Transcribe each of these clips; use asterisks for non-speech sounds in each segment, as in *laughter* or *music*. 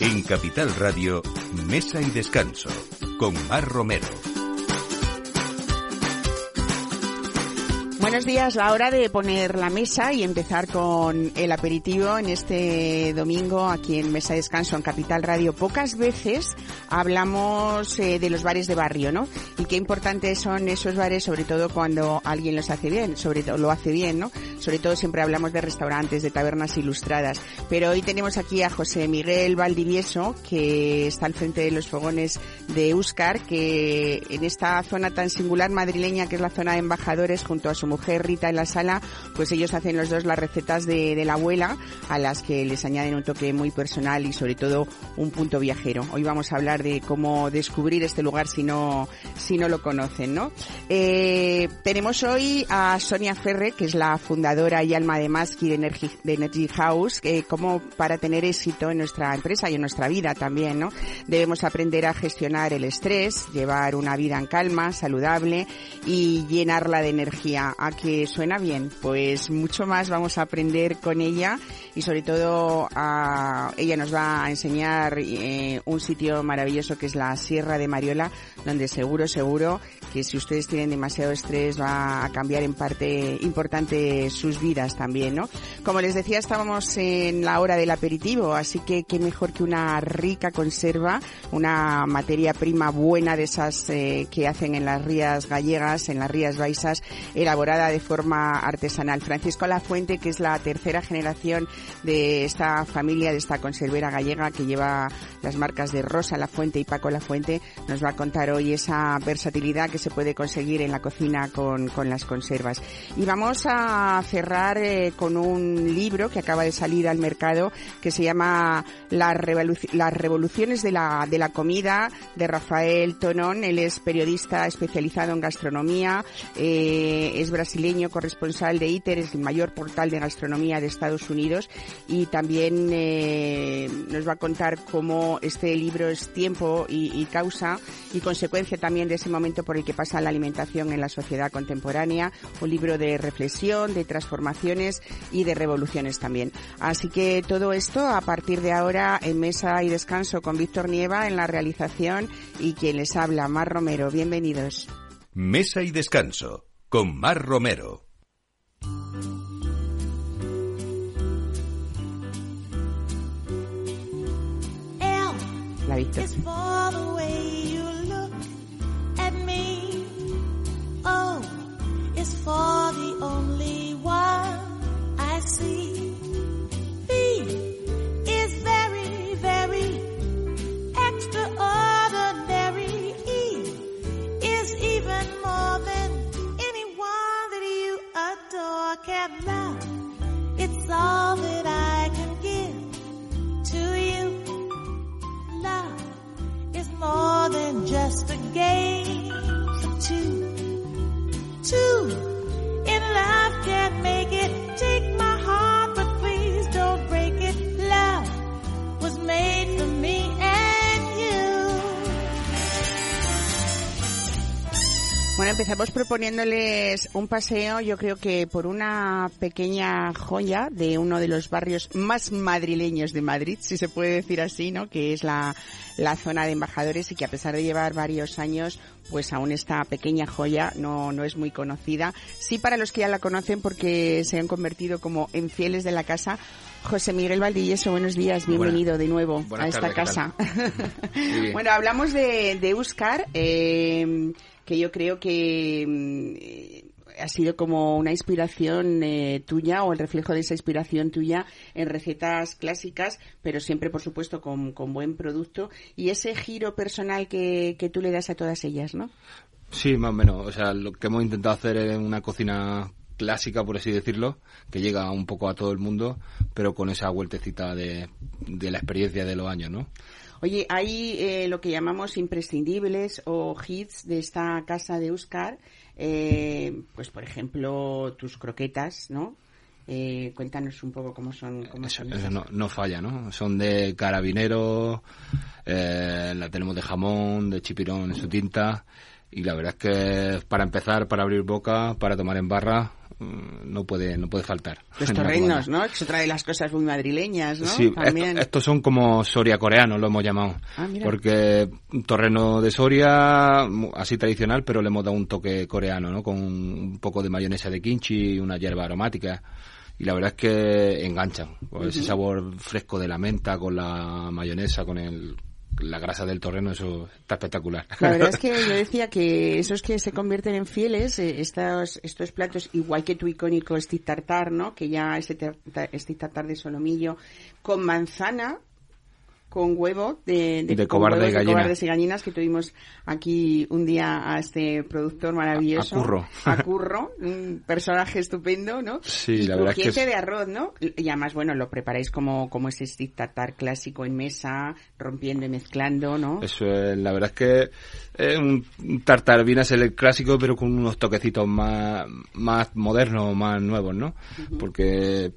En Capital Radio, Mesa y Descanso, con Mar Romero. Buenos días, la hora de poner la mesa y empezar con el aperitivo en este domingo aquí en Mesa de Descanso en Capital Radio. Pocas veces hablamos eh, de los bares de barrio, ¿no? Y qué importantes son esos bares, sobre todo cuando alguien los hace bien, sobre todo lo hace bien, ¿no? Sobre todo siempre hablamos de restaurantes, de tabernas ilustradas. Pero hoy tenemos aquí a José Miguel Valdivieso, que está al frente de los fogones de Euskar, que en esta zona tan singular madrileña que es la zona de embajadores, junto a su mujer Rita en la sala, pues ellos hacen los dos las recetas de, de la abuela, a las que les añaden un toque muy personal y sobre todo un punto viajero. Hoy vamos a hablar de cómo descubrir este lugar si no, si no lo conocen, ¿no? Eh, tenemos hoy a Sonia Ferre, que es la fundadora y alma de Maski de Energy, de Energy House, que como para tener éxito en nuestra empresa y en nuestra vida también, ¿no? Debemos aprender a gestionar el estrés, llevar una vida en calma, saludable y llenarla de energía. ¿A que suena bien? Pues mucho más vamos a aprender con ella y sobre todo a, ella nos va a enseñar eh, un sitio maravilloso que es la Sierra de Mariola, donde seguro, seguro que si ustedes tienen demasiado estrés va a cambiar en parte importante sus vidas también, ¿no? Como les decía, estábamos en la hora del aperitivo, así que qué mejor que una rica conserva, una materia prima buena de esas eh, que hacen en las rías gallegas, en las rías baixas, elaborada de forma artesanal. Francisco Lafuente, que es la tercera generación de esta familia, de esta conservera gallega que lleva las marcas de Rosa La Fuente y Paco La Fuente, nos va a contar hoy esa versatilidad que se puede conseguir en la cocina con, con las conservas. Y vamos a cerrar eh, con un libro que acaba de salir al mercado que se llama Las, Revolu las revoluciones de la, de la comida de Rafael Tonón. Él es periodista especializado en gastronomía, eh, es brasileño, corresponsal de ITER, es el mayor portal de gastronomía de Estados Unidos y también eh, nos va a contar cómo este libro es tiempo y, y causa y consecuencia también de ese momento por el que pasa la alimentación en la sociedad contemporánea, un libro de reflexión, de transformaciones y de revoluciones también. Así que todo esto a partir de ahora en Mesa y Descanso con Víctor Nieva en la realización y quien les habla, Mar Romero. Bienvenidos. Mesa y Descanso con Mar Romero. La Víctor. Oh, it's for the only one I see. B is very, very extraordinary. E is even more than anyone that you adore can love. It's all that I can give to you. Love is more than just a game for two. Two in love can't make it. Take my heart, but please don't break it. Love was made Bueno, empezamos proponiéndoles un paseo, yo creo que por una pequeña joya de uno de los barrios más madrileños de Madrid, si se puede decir así, ¿no? Que es la, la zona de embajadores y que a pesar de llevar varios años, pues aún esta pequeña joya no, no es muy conocida. Sí para los que ya la conocen porque se han convertido como en fieles de la casa. José Miguel Valdivieso, buenos días, bienvenido de nuevo a esta tardes, ¿qué casa. *laughs* Bueno, hablamos de, de Euskar, eh, que yo creo que mm, ha sido como una inspiración eh, tuya o el reflejo de esa inspiración tuya en recetas clásicas, pero siempre, por supuesto, con, con buen producto y ese giro personal que, que tú le das a todas ellas, ¿no? Sí, más o menos. O sea, lo que hemos intentado hacer es una cocina clásica, por así decirlo, que llega un poco a todo el mundo, pero con esa vueltecita de, de la experiencia de los años, ¿no? Oye, hay eh, lo que llamamos imprescindibles o hits de esta casa de Euskar, eh, pues por ejemplo tus croquetas, ¿no? Eh, cuéntanos un poco cómo son. Cómo Eso, son eso no, no falla, ¿no? Son de carabinero, eh, la tenemos de jamón, de chipirón en su tinta, y la verdad es que para empezar, para abrir boca, para tomar en barra, no puede no puede faltar. Los *laughs* torrenos. ¿no? Es otra de las cosas muy madrileñas, ¿no? Sí, También. esto- estos son como Soria coreanos, lo hemos llamado. Ah, mira. Porque un torreno de Soria, así tradicional, pero le hemos dado un toque coreano, ¿no? Con un poco de mayonesa de kimchi y una hierba aromática. Y la verdad es que enganchan. Pues Ese sabor fresco de la menta con la mayonesa, con el, la grasa del torreno, eso está espectacular. La verdad es que *laughs* yo decía que esos que se convierten en fieles, eh, estos, estos platos, igual que tu icónico stick tartar, ¿no? Que ya ese stick tartar de solomillo, con manzana, con huevo de, De cobarde huevos gallina. cobardes y gallinas que tuvimos aquí un día a este productor maravilloso. A- a Curro. A Curro, un personaje estupendo, ¿no? Sí, y la verdad es que es- de arroz, ¿no? Y además, bueno, lo preparáis como, como ese stick tartar clásico en mesa, rompiendo y mezclando, ¿no? Eso es, la verdad es que es un tartar viene a ser el clásico, pero con unos toquecitos más, más modernos, más nuevos, ¿no? Porque,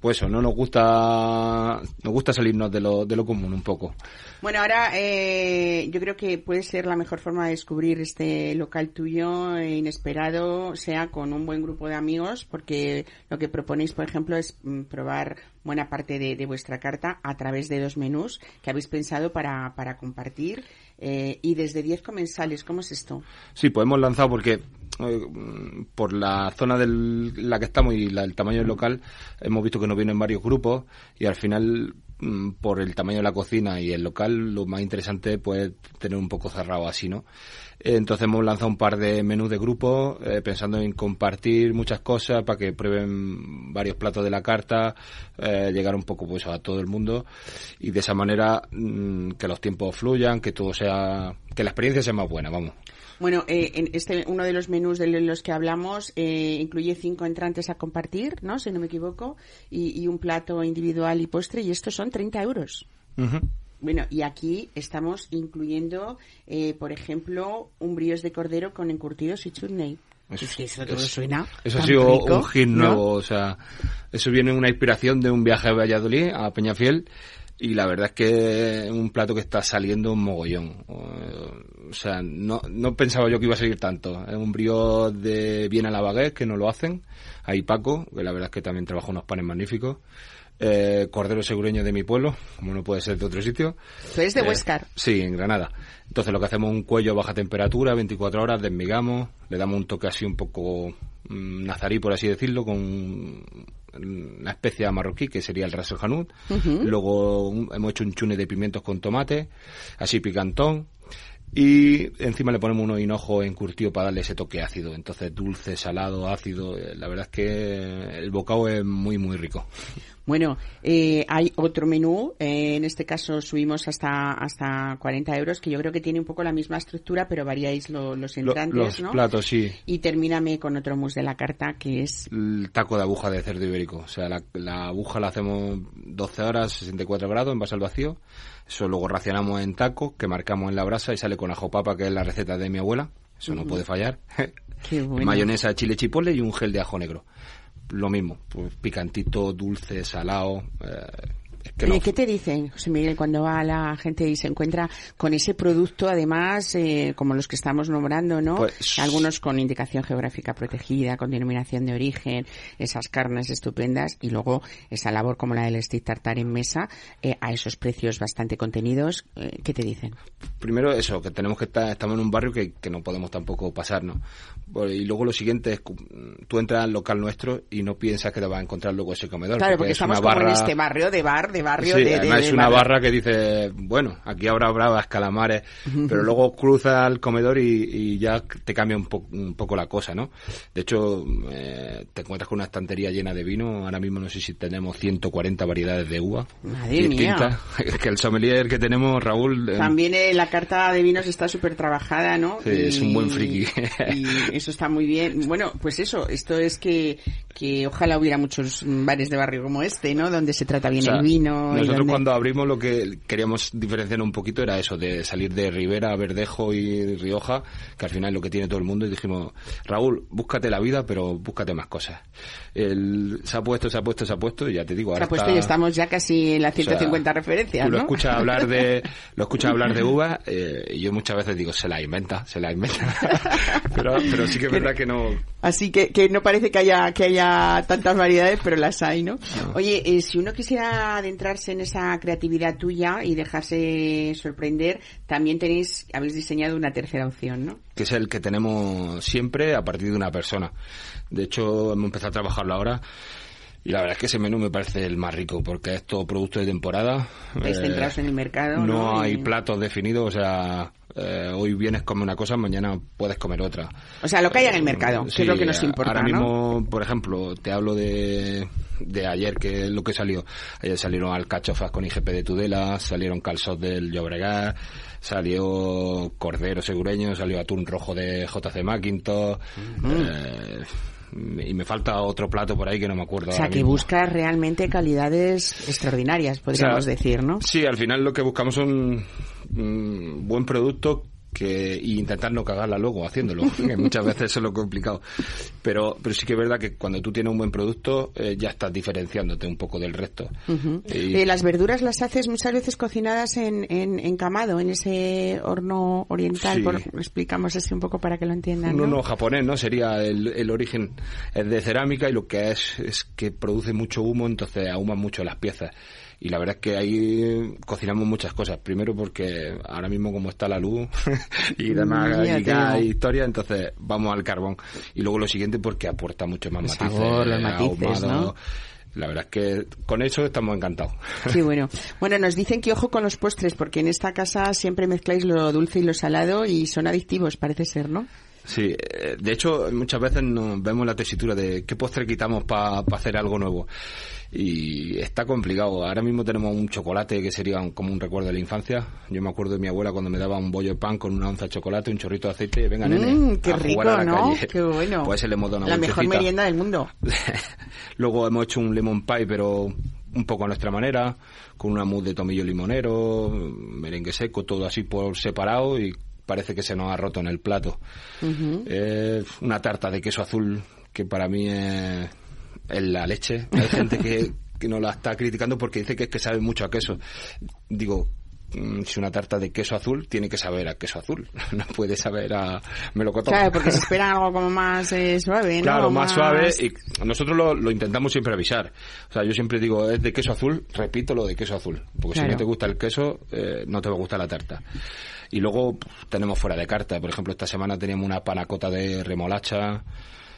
pues eso, no nos gusta, nos gusta salirnos de lo, de lo común un poco. Bueno, ahora eh, yo creo que puede ser la mejor forma de descubrir este local tuyo eh, inesperado, sea con un buen grupo de amigos, porque lo que proponéis, por ejemplo, es mm, probar buena parte de, de vuestra carta a través de dos menús que habéis pensado para, para compartir eh, y desde 10 comensales. ¿Cómo es esto? Sí, pues hemos lanzado porque eh, por la zona en la que estamos y la- el tamaño del local hemos visto que nos vienen varios grupos y al final por el tamaño de la cocina y el local lo más interesante pues tener un poco cerrado así, ¿no? Eh, Entonces hemos lanzado un par de menús de grupo eh, pensando en compartir muchas cosas para que prueben varios platos de la carta, eh, llegar un poco pues a todo el mundo y de esa manera mm, que los tiempos fluyan, que todo sea, que la experiencia sea más buena, vamos. Bueno, eh, en este uno de los menús de los que hablamos eh, incluye cinco entrantes a compartir, ¿no? Si no me equivoco, y, y un plato individual y postre, y estos son 30 euros. Bueno, y aquí estamos incluyendo, eh, por ejemplo, un brioche de cordero con encurtidos y chutney. Eso- Es que eso todo eso- suena Eso ha sido rico, un hit ¿no? nuevo, o sea, eso viene una inspiración de un viaje a Valladolid, a Peñafiel, y la verdad es que es un plato que está saliendo un mogollón. O sea, no, no pensaba yo que iba a salir tanto. Es un brío de bien a la baguette, que no lo hacen. Ahí Paco, que la verdad es que también trabaja unos panes magníficos. Eh, cordero segureño de mi pueblo, como no puede ser de otro sitio. Tú eres de Eh, Huescar. Sí, en Granada. Entonces lo que hacemos es un cuello a baja temperatura, 24 horas, desmigamos, le damos un toque así un poco mm, nazarí, por así decirlo, con una especia marroquí, que sería el ras el hanout. Luego un- hemos hecho un chune de pimientos con tomate, así picantón. Y encima le ponemos unos hinojos encurtidos para darle ese toque ácido. Entonces dulce, salado, ácido. eh, La verdad es que el bocado es muy, muy rico. Bueno, eh, hay otro menú, eh, en este caso subimos hasta hasta 40 euros, que yo creo que tiene un poco la misma estructura, pero variáis lo- los Lo- entrantes, los ¿no? platos, sí. Y termíname con otro mus de la carta, que es el taco de aguja de cerdo ibérico. O sea, la, la aguja la hacemos 12 horas, 64 grados, en base al vacío. Eso luego racionamos en tacos, que marcamos en la brasa y sale con ajo papa, que es la receta de mi abuela. Eso no puede fallar. *laughs* Qué bueno. Mayonesa, chile chipotle y un gel de ajo negro. Lo mismo, pues picantito, dulce, salado. eh, que Oye, no- ¿qué te dicen, José Miguel, cuando va la gente y se encuentra con ese producto, además, eh, como los que estamos nombrando, ¿no? Pues- Algunos con indicación geográfica protegida, con denominación de origen, esas carnes estupendas, y luego esa labor como la del stick tartar en mesa, eh, a esos precios bastante contenidos, eh, ¿qué te dicen? primero eso, que tenemos que estar, estamos en un barrio que, que no podemos tampoco pasarnos. Y luego lo siguiente es, tú entras al local nuestro y no piensas que te vas a encontrar luego ese comedor. Claro, porque es estamos una como en este barrio de bar, de barrio Sí, de, de- además de es una barrio. barra que dice, bueno, aquí habrá bravas, calamares, pero luego cruza el comedor y, y ya te cambia un, po- un poco la cosa, ¿no? De hecho, eh, te encuentras con una estantería llena de vino, ahora mismo no sé si tenemos 140 variedades de uva. Madre distintas. *laughs* que el sommelier que tenemos, Raúl, eh, También eh, la carta de vinos está súper trabajada, ¿no? Sí, es un buen friki. Y eso está muy bien. Bueno, pues eso, esto es que, que ojalá hubiera muchos bares de barrio como este, ¿no? Donde se trata bien O sea, el vino Nosotros cuando abrimos lo que queríamos diferenciar un poquito era eso, de salir de Ribera, Verdejo y Rioja, que al final es lo que tiene todo el mundo, y dijimos, Raúl, búscate la vida, pero búscate más cosas. El, se ha puesto, se ha puesto, se ha puesto, y ya te digo, Se ahora ha puesto está- y estamos ya casi en las o sea, 150 referencias, Tú lo ¿no? escuchas hablar de, *laughs* lo escuchas hablar de uvas, eh, y yo muchas veces digo, se la inventa, se la inventa. *laughs* pero, pero sí que es verdad que no, Así que, que no parece que haya, que haya tantas variedades, pero las hay, ¿no? Oye, eh, si uno quisiera adentrarse en esa creatividad tuya y dejarse sorprender, también tenéis, habéis diseñado una tercera opción, ¿no? que es el que tenemos siempre a partir de una persona. De hecho, hemos empezado a trabajarlo ahora y la verdad es que ese menú me parece el más rico porque es todo producto de temporada. Estáis centrados en el mercado, ¿no? No hay Y- platos definidos, o sea, eh, hoy vienes comer una cosa, mañana puedes comer otra. O sea, lo que haya en el mercado, que es lo que nos eh, importa, Ahora ¿no? mismo, por ejemplo, te hablo de, de ayer, que es lo que salió. Ayer salieron alcachofas con IGP de Tudela, salieron calzot del Llobregat, salió cordero segureño, salió atún rojo de JC Macintosh, eh, y me falta otro plato por ahí que no me acuerdo O sea, que mismo. buscas realmente calidades extraordinarias, podríamos O sea, decir, ¿no? Sí, al final lo que buscamos son un buen producto que y intentar no cagarla luego haciéndolo, *laughs* que muchas veces eso es lo complicado. Pero pero sí que es verdad que cuando tú tienes un buen producto eh, ya estás diferenciándote un poco del resto. Y- Eh, las verduras las haces muchas veces cocinadas en, en, encamado, en ese horno oriental. Sí. Por, explicamos así un poco para que lo entiendan. un ¿no? horno japonés, ¿no? Sería el, el origen es de cerámica y lo que es es que produce mucho humo, entonces ahuman mucho las piezas. Y la verdad es que ahí cocinamos muchas cosas. Primero porque ahora mismo como está la luz *laughs* y demás, y gas historia, entonces vamos al carbón. Y luego lo siguiente porque aporta mucho más matices. sabor, los matices, ahumado. ¿no? La verdad es que con eso estamos encantados. *laughs* Sí, bueno. Bueno, nos dicen que ojo con los postres, porque en esta casa siempre mezcláis lo dulce y lo salado y son adictivos, parece ser, ¿no? Sí, eh, de hecho muchas veces nos vemos la tesitura de qué postre quitamos para hacer algo nuevo y está complicado. Ahora mismo tenemos un chocolate que sería un- como un recuerdo de la infancia. Yo me acuerdo de mi abuela cuando me daba un bollo de pan con una onza de chocolate, un chorrito de aceite, venga nene, Mm, qué a rico, jugar a la ¿no? calle. Qué bueno. Pues le hemos dado una La mejor merienda del mundo. *laughs* Luego hemos hecho un lemon pie, pero un poco a nuestra manera, con una mousse de tomillo limonero, merengue seco, todo así por separado y parece que se nos ha roto en el plato. Eh, una tarta de queso azul que para mí es, es la leche. Hay gente que, *laughs* que nos la está criticando porque dice que es que sabe mucho a queso. Digo, mm, si una tarta de queso azul tiene que saber a queso azul, *laughs* no puede saber a melocotón. Claro, porque se espera algo como más eh, suave, ¿no? Claro, más, suave y nosotros lo, lo intentamos siempre avisar. O sea, yo siempre digo, es de queso azul, repito lo de queso azul. Porque Claro. si no te gusta el queso, eh, no te va a gustar la tarta. Y luego tenemos fuera de carta. Por ejemplo, esta semana teníamos una panacota de remolacha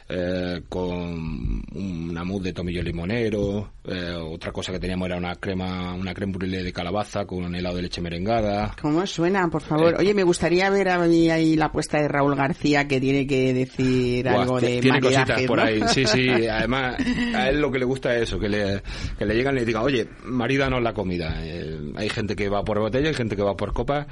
eh, con una mousse de tomillo limonero. eh, otra cosa que teníamos era una crema, una creme brûlée de calabaza con un helado de leche merengada. ¿Cómo suena, por favor? Eh. Oye, me gustaría ver ahí, ahí la apuesta de Raúl García que tiene que decir algo de tiene cositas maridajes, por ahí. Sí, sí. *laughs* Además, a él lo que le gusta es eso, que le, que le llegan y le digan, oye, marídanos la comida. Hay gente que va por botella, hay gente que va por copa,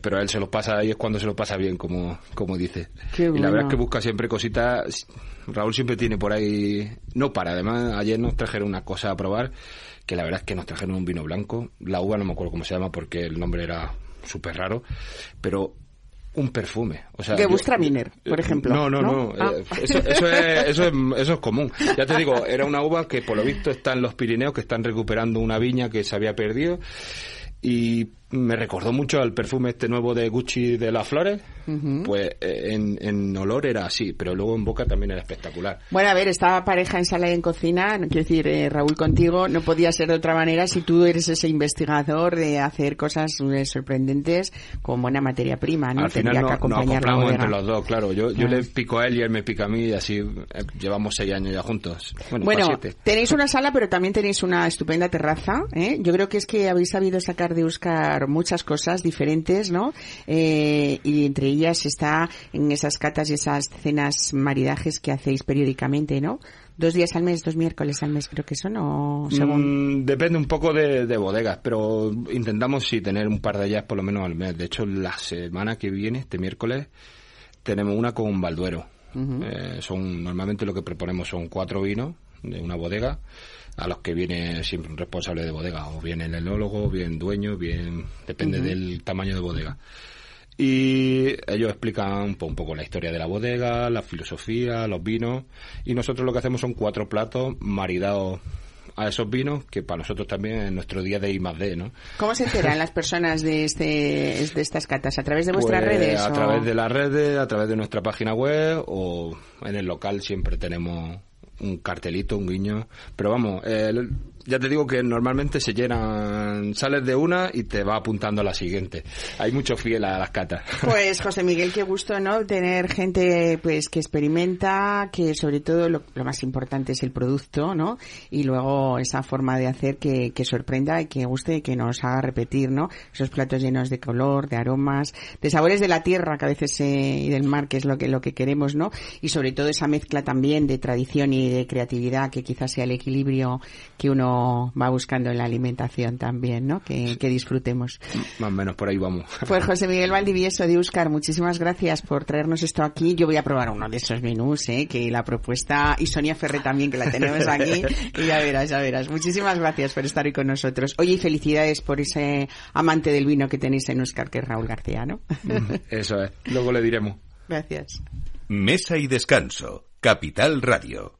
pero a él se los pasa y es cuando se los pasa bien, como, como dice. Qué Y la bueno. verdad es que busca siempre cositas. Raúl siempre tiene por ahí, no para. Además, ayer nos trajeron una cosa a probar, que la verdad es que nos trajeron un vino blanco. La uva no me acuerdo cómo se llama porque el nombre era súper raro, pero un perfume. O sea, Gewürztraminer, por eh, ejemplo, No, no, ¿no? no. Ah. eh, Eso, eso, es, eso, es, eso es común. Ya te digo, era una uva que por lo visto está en los Pirineos, que están recuperando una viña que se había perdido. Y me recordó mucho al perfume este nuevo de Gucci de las flores. Pues eh, en, en olor era así, pero luego en boca también era espectacular. Bueno, a ver, esta pareja en sala y en cocina, no quiero decir, eh, Raúl contigo, no podía ser de otra manera si tú eres ese investigador de hacer cosas eh, sorprendentes con buena materia prima, ¿no? Al final Tendría no- que nos acoplamos entre los dos, claro. Yo, yo Ah. le pico a él y él me pica a mí y así eh, llevamos seis años ya juntos. Bueno, Bueno, siete. tenéis una sala, pero también tenéis una estupenda terraza. ¿eh? Yo creo que es que habéis sabido sacar de Muchas cosas diferentes, ¿no? Eh, y entre ellas está en esas catas y esas cenas maridajes que hacéis periódicamente, ¿no? Dos días al mes, dos miércoles al mes creo que son, o según... Mm, depende un poco de, de bodegas, pero intentamos sí tener un par de ellas por lo menos al mes. De hecho, la semana que viene, este miércoles, tenemos una con Balduero. Eh, son normalmente lo que proponemos son cuatro vinos de una bodega a los que viene siempre un responsable de bodega, o bien el enólogo, bien dueño, bien depende del tamaño de bodega. Y ellos explican un, po- un poco la historia de la bodega, la filosofía, los vinos, y nosotros lo que hacemos son cuatro platos maridados a esos vinos, que para nosotros también es nuestro día de I más D, ¿no? ¿Cómo se enteran las personas de este de estas catas? ¿A través de vuestras Pues, redes? A o- través de las redes, a través de nuestra página web o en el local siempre tenemos un cartelito, un guiño. Pero vamos, ya te digo que normalmente se llenan, sales de una y te va apuntando a la siguiente. Hay mucho fiel a las catas. *laughs* Pues José Miguel, qué gusto, ¿no? Tener gente pues que experimenta, que sobre todo lo, más importante es el producto, ¿no? Y luego esa forma de hacer que, que sorprenda y que guste y que nos haga repetir, ¿no? Esos platos llenos de color, de aromas, de sabores de la tierra que a veces eh, y del mar, que es lo que lo que queremos, ¿no? Y sobre todo esa mezcla también de tradición y de creatividad, que quizás sea el equilibrio que uno va buscando en la alimentación también, ¿no? Que, que disfrutemos. Más o menos por ahí vamos. Pues José Miguel *laughs* Valdivieso de Uscar, muchísimas gracias por traernos esto aquí. Yo voy a probar uno de esos menús, ¿eh? que la propuesta, y Sonia Ferre también, que la tenemos aquí, *laughs* que ya verás, ya verás. Muchísimas gracias por estar hoy con nosotros. Oye, y felicidades por ese amante del vino que tenéis en Uscar, que es Raúl García, ¿no? Eso es. Luego le diremos. gracias. Mesa y descanso. Capital Radio.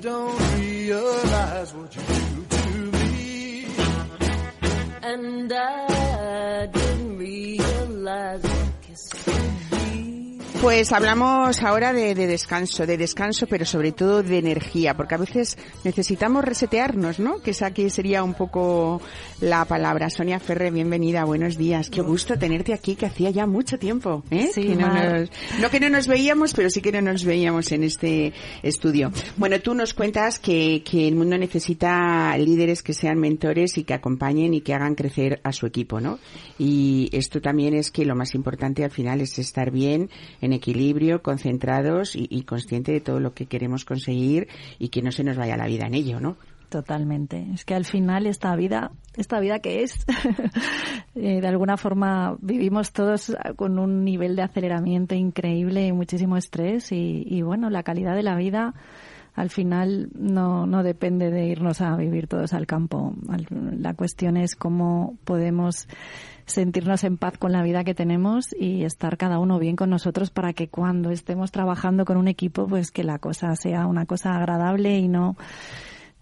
don't realize what you do to me. And I Pues hablamos ahora de, de descanso, de descanso, pero sobre todo de energía, porque a veces necesitamos resetearnos, ¿no? Que esa aquí sería un poco la palabra. Sonia Ferre, bienvenida, buenos días. Qué gusto tenerte aquí, que hacía ya mucho tiempo, ¿eh? Sí, Que no, nos, no que no nos veíamos, pero sí que no nos veíamos en este estudio. Bueno, tú nos cuentas que, que el mundo necesita líderes que sean mentores y que acompañen y que hagan crecer a su equipo, ¿no? Y esto también es que lo más importante al final es estar bien, en equilibrio, concentrados y, consciente de todo lo que queremos conseguir y que no se nos vaya la vida en ello, ¿no? Totalmente. Es que al final esta vida, esta vida que es, *laughs* eh, de alguna forma vivimos todos con un nivel de aceleramiento increíble y muchísimo estrés y, y bueno, la calidad de la vida al final no, no depende de irnos a vivir todos al campo. La cuestión es cómo podemos sentirnos en paz con la vida que tenemos y estar cada uno bien con nosotros para que cuando estemos trabajando con un equipo, pues que la cosa sea una cosa agradable y no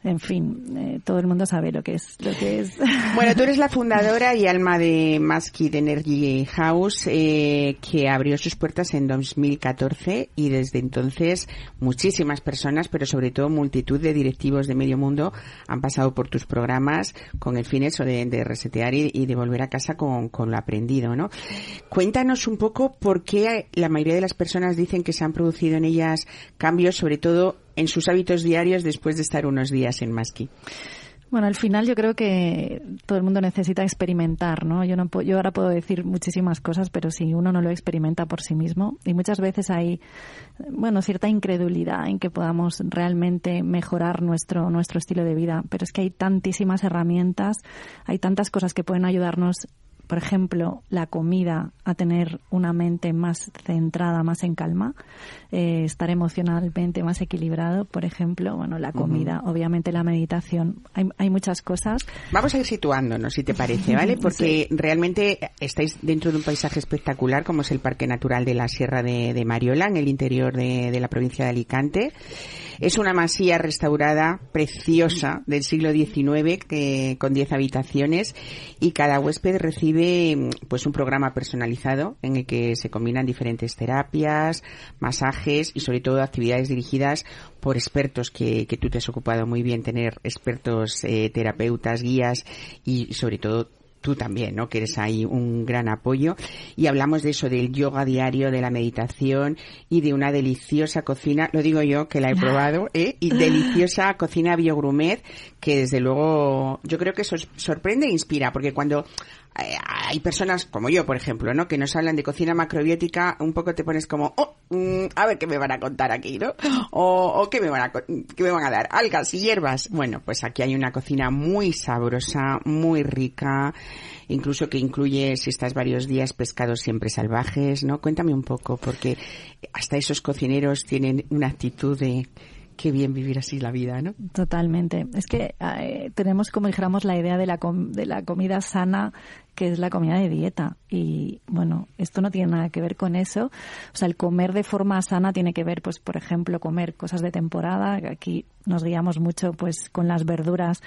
en fin, eh, todo el mundo sabe lo que es, lo que es. *laughs* Bueno, tú eres la fundadora y alma de Maskid Energy House, eh, que abrió sus puertas en 2014 y desde entonces muchísimas personas, pero sobre todo multitud de directivos de medio mundo han pasado por tus programas con el fin eso de, resetear y, y de volver a casa con, con lo aprendido, ¿no? Cuéntanos un poco por qué la mayoría de las personas dicen que se han producido en ellas cambios, sobre todo en sus hábitos diarios después de estar unos días en Maski. Bueno, al final yo creo que todo el mundo necesita experimentar, ¿no? Yo no yo ahora puedo decir muchísimas cosas, pero si uno no lo experimenta por sí mismo y muchas veces hay bueno, cierta incredulidad en que podamos realmente mejorar nuestro nuestro estilo de vida, pero es que hay tantísimas herramientas, hay tantas cosas que pueden ayudarnos por ejemplo, la comida a tener una mente más centrada, más en calma, eh, estar emocionalmente más equilibrado, por ejemplo, bueno, la comida, obviamente la meditación, hay, hay muchas cosas. Vamos a ir situándonos, si te parece, ¿vale? *laughs* Porque realmente estáis dentro de un paisaje espectacular, como es el Parque Natural de la Sierra de, de Mariola, en el interior de, de la provincia de Alicante. Es una masía restaurada, preciosa, del siglo XIX, que, con 10 habitaciones, y cada huésped recibe mm, pues un programa personalizado en el que se combinan diferentes terapias, masajes y sobre todo actividades dirigidas por expertos que, que tú te has ocupado muy bien tener expertos eh, terapeutas, guías y sobre todo tú también, ¿no? Que eres ahí un gran apoyo. Y hablamos de eso, del yoga diario, de la meditación y de una deliciosa cocina, lo digo yo que la he probado, ¿eh? Y *laughs* deliciosa cocina biogrumet que desde luego yo creo que sorprende e inspira, porque cuando hay personas como yo, por ejemplo, ¿no? Que nos hablan de cocina macrobiótica, un poco te pones como, oh, mm, a ver qué me van a contar aquí, ¿no? O, o qué me van a, qué me van a dar, algas y hierbas. Bueno, pues aquí hay una cocina muy sabrosa, muy rica, incluso que incluye, si estás varios días, pescados siempre salvajes, ¿no? Cuéntame un poco, porque hasta esos cocineros tienen una actitud de qué bien vivir así la vida, ¿no? Totalmente. Es que eh, tenemos, como dijéramos, la idea de la, com- de la comida sana, que es la comida de dieta. Y bueno, esto no tiene nada que ver con eso. O sea, el comer de forma sana tiene que ver, pues, por ejemplo, comer cosas de temporada. Aquí nos guiamos mucho, pues, con las verduras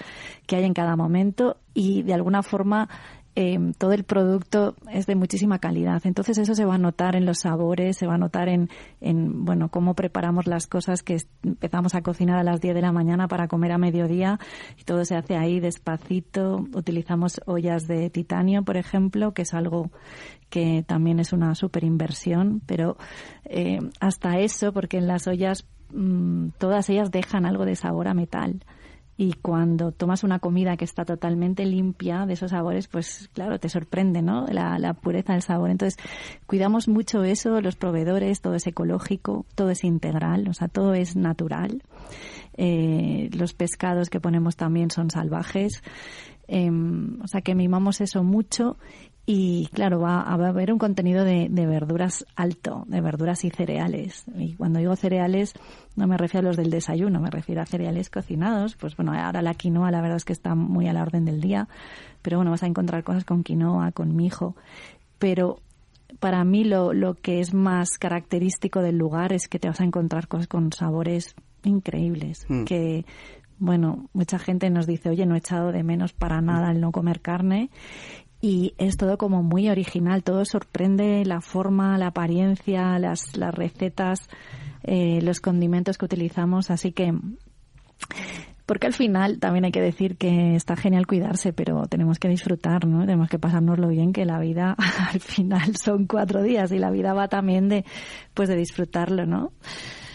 que hay en cada momento y de alguna forma eh, todo el producto es de muchísima calidad. Entonces eso se va a notar en los sabores, se va a notar en, en bueno, cómo preparamos las cosas que empezamos a cocinar a las 10 de la mañana para comer a mediodía y todo se hace ahí despacito. Utilizamos ollas de titanio, por ejemplo, que es algo que también es una super inversión, pero eh, hasta eso, porque en las ollas mm, todas ellas dejan algo de sabor a metal. Y cuando tomas una comida que está totalmente limpia de esos sabores, pues claro, te sorprende, ¿no? La, pureza del sabor. Entonces, cuidamos mucho eso, los proveedores, todo es ecológico, todo es integral, o sea, todo es natural. Eh, los pescados que ponemos también son salvajes. Em, o sea, que mimamos eso mucho y claro, va, a haber un contenido de, de verduras alto, de verduras y cereales. Y cuando digo cereales, no me refiero a los del desayuno, me refiero a cereales cocinados. Pues bueno, ahora la quinoa la verdad es que está muy a la orden del día, pero bueno, vas a encontrar cosas con quinoa, con mijo. Pero para mí lo, lo que es más característico del lugar es que te vas a encontrar cosas con sabores increíbles, Mm. que bueno, mucha gente nos dice, oye, no he echado de menos para nada el no comer carne. Y es todo como muy original, todo sorprende, la forma, la apariencia, las, las recetas, eh, los condimentos que utilizamos, así que porque al final también hay que decir que está genial cuidarse, pero tenemos que disfrutar, ¿no? Tenemos que pasárnoslo bien, que la vida *laughs* al final son cuatro días y la vida va también de, pues de disfrutarlo, ¿no?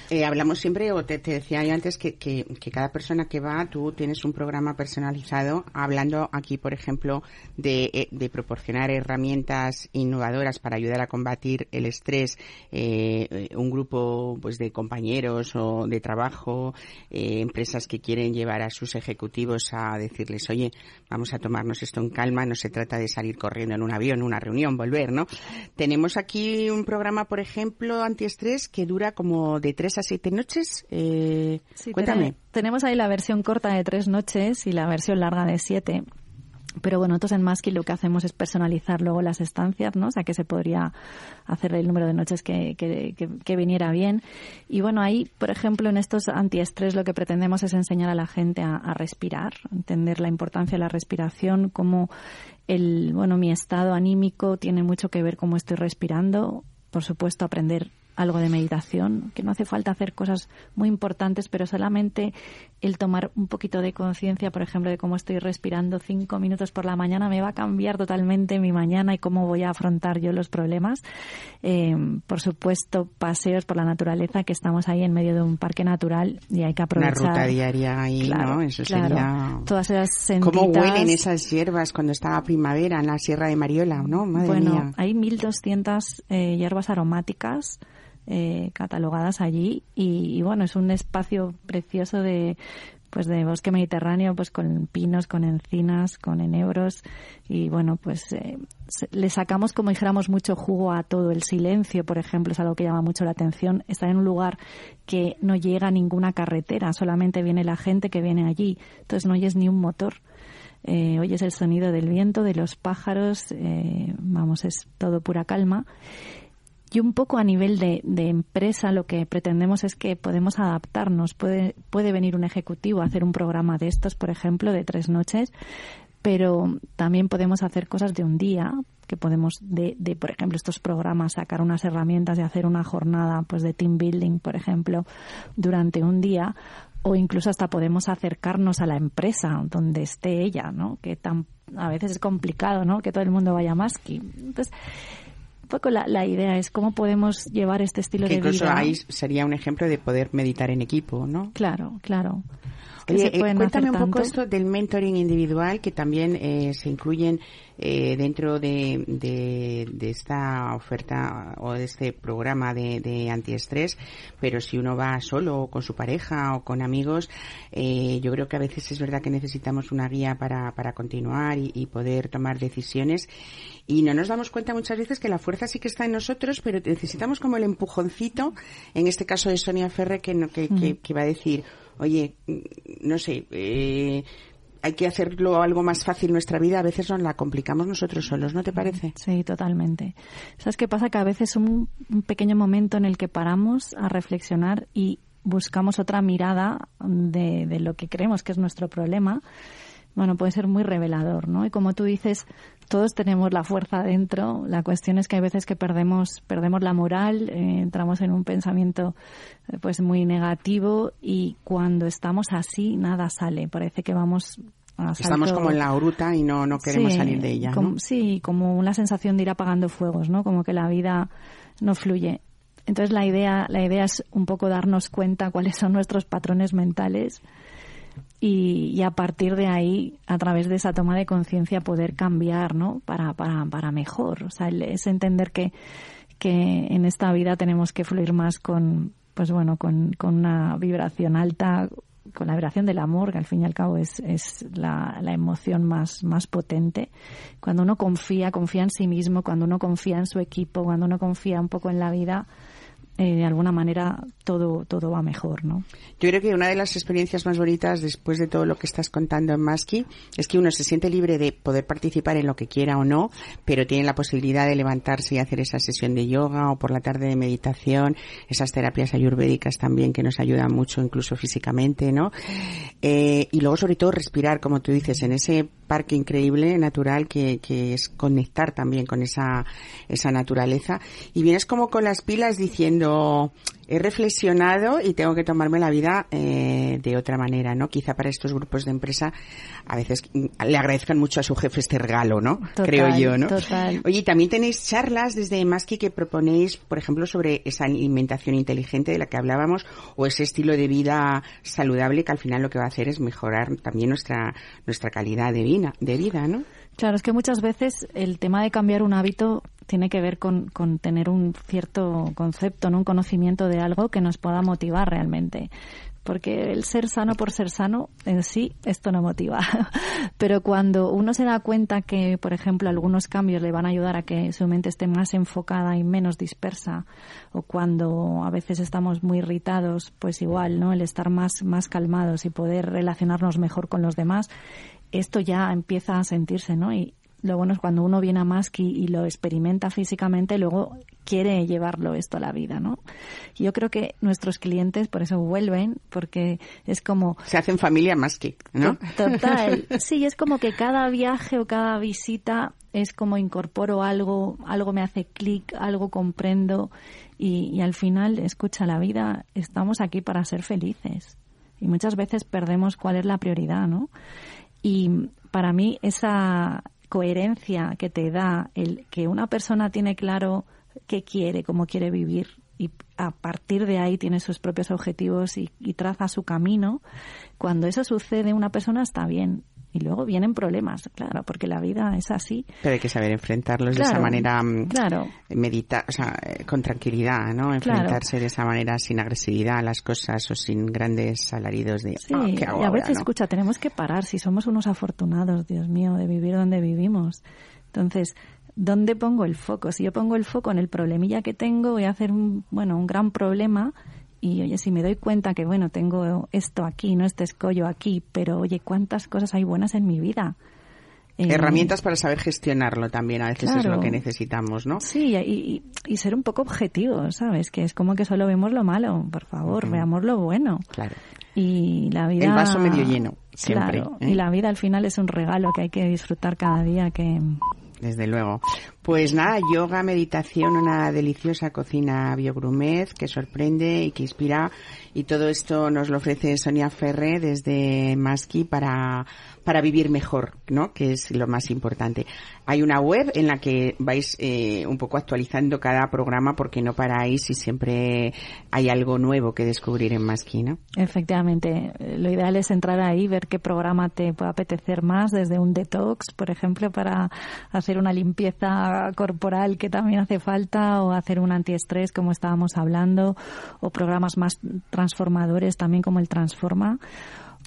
Eh, hablamos siempre, o te, decía yo antes, que, que, cada persona que va, tú tienes un programa personalizado, hablando aquí, por ejemplo, de, eh, proporcionar herramientas innovadoras para ayudar a combatir el estrés, eh, un grupo pues de compañeros o de trabajo, empresas que quieren llevar a sus ejecutivos a decirles, oye, vamos a tomarnos esto en calma, no se trata de salir corriendo en un avión, una reunión, volver, ¿no? Tenemos aquí un programa, por ejemplo, antiestrés que dura como de tres a siete noches. Eh, Sí, cuéntame. tene- tenemos ahí la versión corta de tres noches y la versión larga de siete. Pero bueno, nosotros en Maski lo que hacemos es personalizar luego las estancias, ¿no? O sea, que se podría hacer el número de noches que, que, que- que viniera bien. Y bueno, ahí, por ejemplo, en estos antiestrés lo que pretendemos es enseñar a la gente a, a respirar, entender la importancia de la respiración, cómo el, bueno, mi estado anímico tiene mucho que ver cómo estoy respirando. Por supuesto, aprender algo de meditación, que no hace falta hacer cosas muy importantes, pero solamente el tomar un poquito de conciencia, por ejemplo, de cómo estoy respirando cinco minutos por la mañana, me va a cambiar totalmente mi mañana y cómo voy a afrontar yo los problemas. Eh, por supuesto, paseos por la naturaleza, que estamos ahí en medio de un parque natural y hay que Una aprovechar. ruta diaria ahí, Claro, ¿no? Eso claro. sería... Todas esas ¿Cómo senditas. huelen esas hierbas cuando está primavera en la Sierra de Mariola, no? Madre bueno, mía. hay 1.200 eh, hierbas aromáticas eh, catalogadas allí y, bueno, es un espacio precioso de pues de bosque mediterráneo, pues con pinos, con encinas, con enebros y bueno, pues eh, le sacamos como dijéramos mucho jugo a todo. El silencio, por ejemplo, es algo que llama mucho la atención. Estar en un lugar que no llega ninguna carretera, solamente viene la gente que viene allí, entonces no oyes ni un motor. Eh, oyes el sonido del viento, de los pájaros, eh, vamos, es todo pura calma. Y un poco a nivel de, empresa lo que pretendemos es que podemos adaptarnos. Puede, puede venir un ejecutivo a hacer un programa de estos, por ejemplo, de tres noches, pero también podemos hacer cosas de un día, que podemos de, de, por ejemplo, estos programas sacar unas herramientas y hacer una jornada pues de team building, por ejemplo, durante un día o incluso hasta podemos acercarnos a la empresa donde esté ella, ¿no? Que tan, a veces es complicado, ¿no? Que todo el mundo vaya más que entonces un poco la, la idea es cómo podemos llevar este estilo Que de incluso vida. ahí sería un ejemplo de poder meditar en equipo, ¿no? Claro, claro. Oye, eh, cuéntame un poco tanto. esto del mentoring individual que también eh, se incluyen eh, dentro de, de, de esta oferta o de este programa de, de antiestrés, pero si uno va solo o con su pareja o con amigos, eh, yo creo que a veces es verdad que necesitamos una guía para, para continuar y, y poder tomar decisiones. Y no nos damos cuenta muchas veces que la fuerza sí que está en nosotros, pero necesitamos como el empujoncito, en este caso de Sonia Ferre, que, no- que, que, que va a decir, oye, no sé, eh, hay que hacerlo algo más fácil nuestra vida, a veces nos la complicamos nosotros solos, ¿no te parece? Sí, totalmente. ¿Sabes qué pasa? Que a veces un, un pequeño momento en el que paramos a reflexionar y buscamos otra mirada de, de lo que creemos que es nuestro problema, bueno, puede ser muy revelador, ¿no? Y como tú dices, todos tenemos la fuerza dentro. La cuestión es que hay veces que perdemos, perdemos la moral, eh, entramos en un pensamiento eh, pues muy negativo y cuando estamos así nada sale. Parece que vamos Estamos como en la oruta y no, no queremos Sí, salir de ella. Sí, como una sensación de ir apagando fuegos, ¿no? Como que la vida no fluye. Entonces la idea, la idea es un poco darnos cuenta cuáles son nuestros patrones mentales y, y a partir de ahí, a través de esa toma de conciencia, poder cambiar, ¿no? Para, para, para mejor. O sea, es entender que, que en esta vida tenemos que fluir más con, pues bueno, con, con una vibración alta, con la vibración del amor, que al fin y al cabo es, es la, la emoción más, más potente. Cuando uno confía, confía en sí mismo, cuando uno confía en su equipo, cuando uno confía un poco en la vida, eh, de alguna manera todo, todo va mejor, ¿no? Yo creo que una de las experiencias más bonitas después de todo lo que estás contando en Maski es que uno se siente libre de poder participar en lo que quiera o no, pero tiene la posibilidad de levantarse y hacer esa sesión de yoga o por la tarde de meditación, esas terapias ayurvédicas también que nos ayudan mucho incluso físicamente, ¿no? Eh, y luego sobre todo respirar, como tú dices, en ese parque increíble, natural, que, que es conectar también con esa, esa naturaleza. Y vienes como con las pilas diciendo, he reflexionado y tengo que tomarme la vida eh, de otra manera, ¿no? Quizá para estos grupos de empresa a veces mm, le agradezcan mucho a su jefe este regalo, ¿no? Total, Creo yo, ¿no? total. Oye, también tenéis charlas desde Maski que proponéis, por ejemplo, sobre esa alimentación inteligente de la que hablábamos o ese estilo de vida saludable que al final lo que va a hacer es mejorar también nuestra nuestra calidad de vida, de vida, ¿no? Claro, es que muchas veces el tema de cambiar un hábito tiene que ver con, tener un cierto concepto, ¿no? un conocimiento de algo que nos pueda motivar realmente. Porque el ser sano por ser sano en sí, esto no motiva. *laughs* Pero cuando uno se da cuenta que, por ejemplo, algunos cambios le van a ayudar a que su mente esté más enfocada y menos dispersa, o cuando a veces estamos muy irritados, pues igual, ¿no? El estar más, más calmados y poder relacionarnos mejor con los demás, esto ya empieza a sentirse, ¿no? Y lo bueno es cuando uno viene a Maski y lo experimenta físicamente, luego quiere llevarlo esto a la vida, ¿no? Yo creo que nuestros clientes por eso vuelven, porque es como Se hacen familia Maski, ¿no? Total. *laughs* Sí, es como que cada viaje o cada visita es como incorporo algo, algo me hace clic, algo comprendo y, y al final, escucha, la vida, estamos aquí para ser felices. Y muchas veces perdemos cuál es la prioridad, ¿no? Y para mí esa coherencia que te da el que una persona tiene claro qué quiere, cómo quiere vivir y a partir de ahí tiene sus propios objetivos y, y traza su camino, cuando eso sucede una persona está bien Y luego vienen problemas, claro, porque la vida es así. Pero hay que saber enfrentarlos de esa Claro, manera, mm, claro. meditar, o sea, eh, con tranquilidad, ¿no? Enfrentarse de esa manera sin agresividad a las cosas o sin grandes alaridos de, Sí, "Ah, ¿qué hago y a ahora?", veces, ¿no? escucha, tenemos que parar si somos unos afortunados, Dios mío, de vivir donde vivimos. Entonces, ¿dónde pongo el foco? Si yo pongo el foco en el problemilla que tengo, voy a hacer un, bueno, un gran problema y, oye, si me doy cuenta que, bueno, tengo esto aquí, no este escollo aquí, pero, oye, ¿cuántas cosas hay buenas en mi vida? Eh, Herramientas para saber gestionarlo también a veces es lo que necesitamos, ¿no? Sí, y, y- ser un poco objetivos, ¿sabes? Que es como que solo vemos lo malo, por favor, veamos lo bueno. Claro. Y la vida... El vaso medio lleno, siempre, Claro, ¿eh? y la vida al final es un regalo que hay que disfrutar cada día, que... Desde luego. Pues nada, yoga, meditación, una deliciosa cocina biogrumet que sorprende y que inspira. Y todo esto nos lo ofrece Sonia Ferre desde Maski para, para vivir mejor, ¿no? Que es lo más importante. Hay una web en la que vais eh, un poco actualizando cada programa porque no paráis y siempre hay algo nuevo que descubrir en Maski, ¿no? Efectivamente, lo ideal es entrar ahí, ver qué programa te puede apetecer más, desde un detox, por ejemplo, para hacer una limpieza corporal que también hace falta, o hacer un antiestrés, como estábamos hablando, o programas más transformadores también como el Transforma,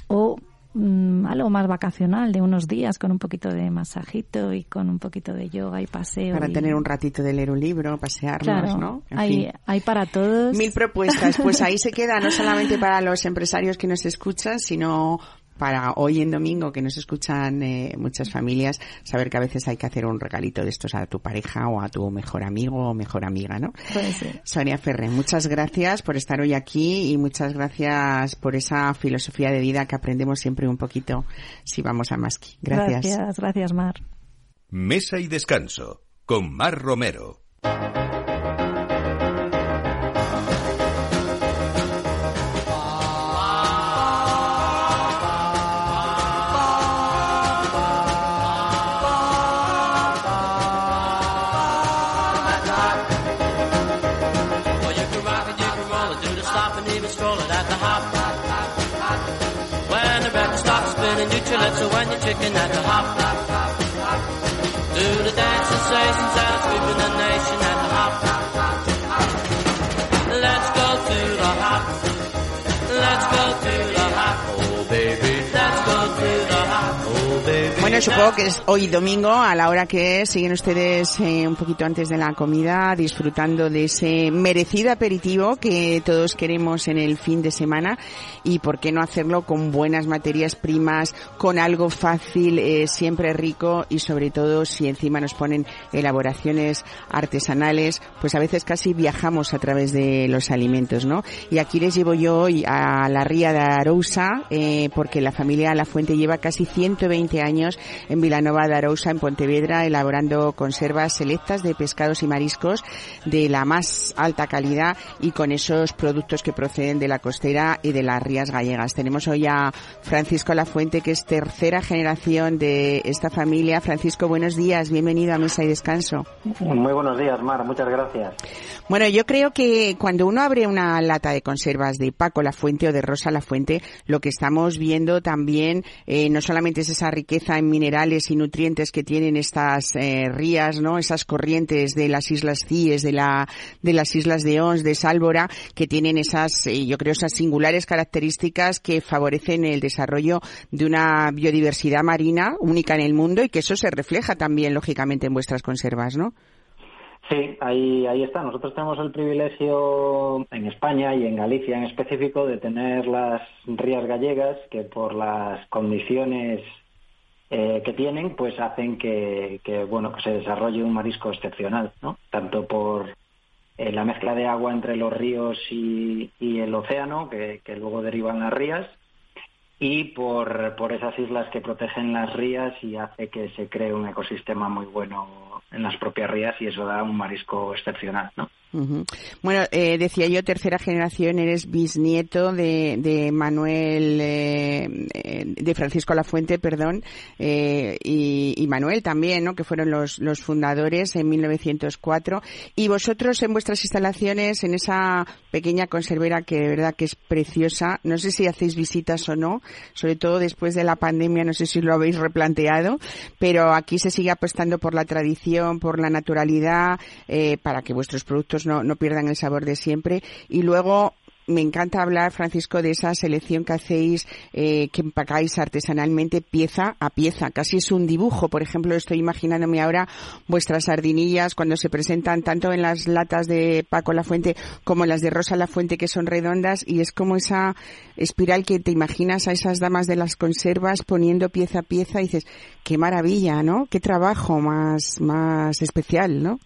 o mm, algo más vacacional de unos días con un poquito de masajito y con un poquito de yoga y paseo. Para y- tener un ratito de leer un libro, pasearnos, Claro, ¿no? En hay, fin. hay para todos. Mil propuestas, pues ahí se *laughs* queda no solamente para los empresarios que nos escuchan, sino para hoy en domingo que nos escuchan eh, muchas familias, saber que a veces hay que hacer un regalito de estos a tu pareja o a tu mejor amigo o mejor amiga, ¿no? Puede ser. Sonia Ferre, muchas gracias por estar hoy aquí y muchas gracias por esa filosofía de vida que aprendemos siempre un poquito si vamos a Maski. Gracias. Gracias, gracias, Mar. Mesa y descanso con Mar Romero. So when you're chicken at the hop. hop, hop, Do the dance sensations that are sweeping the nation at the hop. Let's go to the hop. Let's go to the hop. Oh, baby. Bueno, supongo que es hoy domingo, a la hora que es, siguen ustedes eh, un poquito antes de la comida, disfrutando de ese merecido aperitivo que todos queremos en el fin de semana y por qué no hacerlo con buenas materias primas, con algo fácil, eh, siempre rico y sobre todo si encima nos ponen elaboraciones artesanales, pues a veces casi viajamos a través de los alimentos, ¿no? Y aquí les llevo yo hoy a la ría de Arousa, eh, porque la familia La Fuente lleva casi 120 años en Vilanova de Arousa, en Pontevedra, elaborando conservas selectas de pescados y mariscos de la más alta calidad y con esos productos que proceden de la costera y de las rías gallegas. Tenemos hoy a Francisco La Fuente, que es tercera generación de esta familia. Francisco, buenos días, bienvenido a Mesa y Descanso. Muy buenos días, Mar. Muchas gracias. Bueno, yo creo que cuando uno abre una lata de conservas de Paco La Fuente o de Rosa La Fuente, lo que estamos viendo también eh, no solamente es esa riqueza en minerales y nutrientes que tienen estas eh, rías, ¿no? Esas corrientes de las islas Cíes, de la de las islas de Ons, de Sálvora, que tienen esas, eh, yo creo, esas singulares características que favorecen el desarrollo de una biodiversidad marina única en el mundo y que eso se refleja también lógicamente en vuestras conservas, ¿no? Sí, ahí, ahí está. Nosotros tenemos el privilegio en España y en Galicia en específico de tener las rías gallegas que por las condiciones eh, que tienen, pues hacen que, bueno que se desarrolle un marisco excepcional, ¿no? Tanto por eh, la mezcla de agua entre los ríos y, y el océano, que, que luego derivan las rías, y por, por esas islas que protegen las rías y hace que se cree un ecosistema muy bueno en las propias rías y eso da un marisco excepcional, ¿no? Ujú. Bueno, eh, decía yo, tercera generación, eres bisnieto de, de Manuel, eh, eh, de Francisco Lafuente, perdón, eh, y, y Manuel también, ¿no? Que fueron los, los fundadores en 1904. Y vosotros en vuestras instalaciones, en esa pequeña conservera que de verdad que es preciosa, no sé si hacéis visitas o no, sobre todo después de la pandemia, no sé si lo habéis replanteado, pero aquí se sigue apostando por la tradición, por la naturalidad, eh, para que vuestros productos no, no pierdan el sabor de siempre. Y luego, me encanta hablar, Francisco, de esa selección que hacéis, eh, que empacáis artesanalmente pieza a pieza. Casi es un dibujo. Por ejemplo, estoy imaginándome ahora vuestras sardinillas cuando se presentan tanto en las latas de Paco La Fuente como en las de Rosa La Fuente, que son redondas, y es como esa espiral que te imaginas a esas damas de las conservas poniendo pieza a pieza y dices, qué maravilla, ¿no? Qué trabajo más, más especial, ¿no?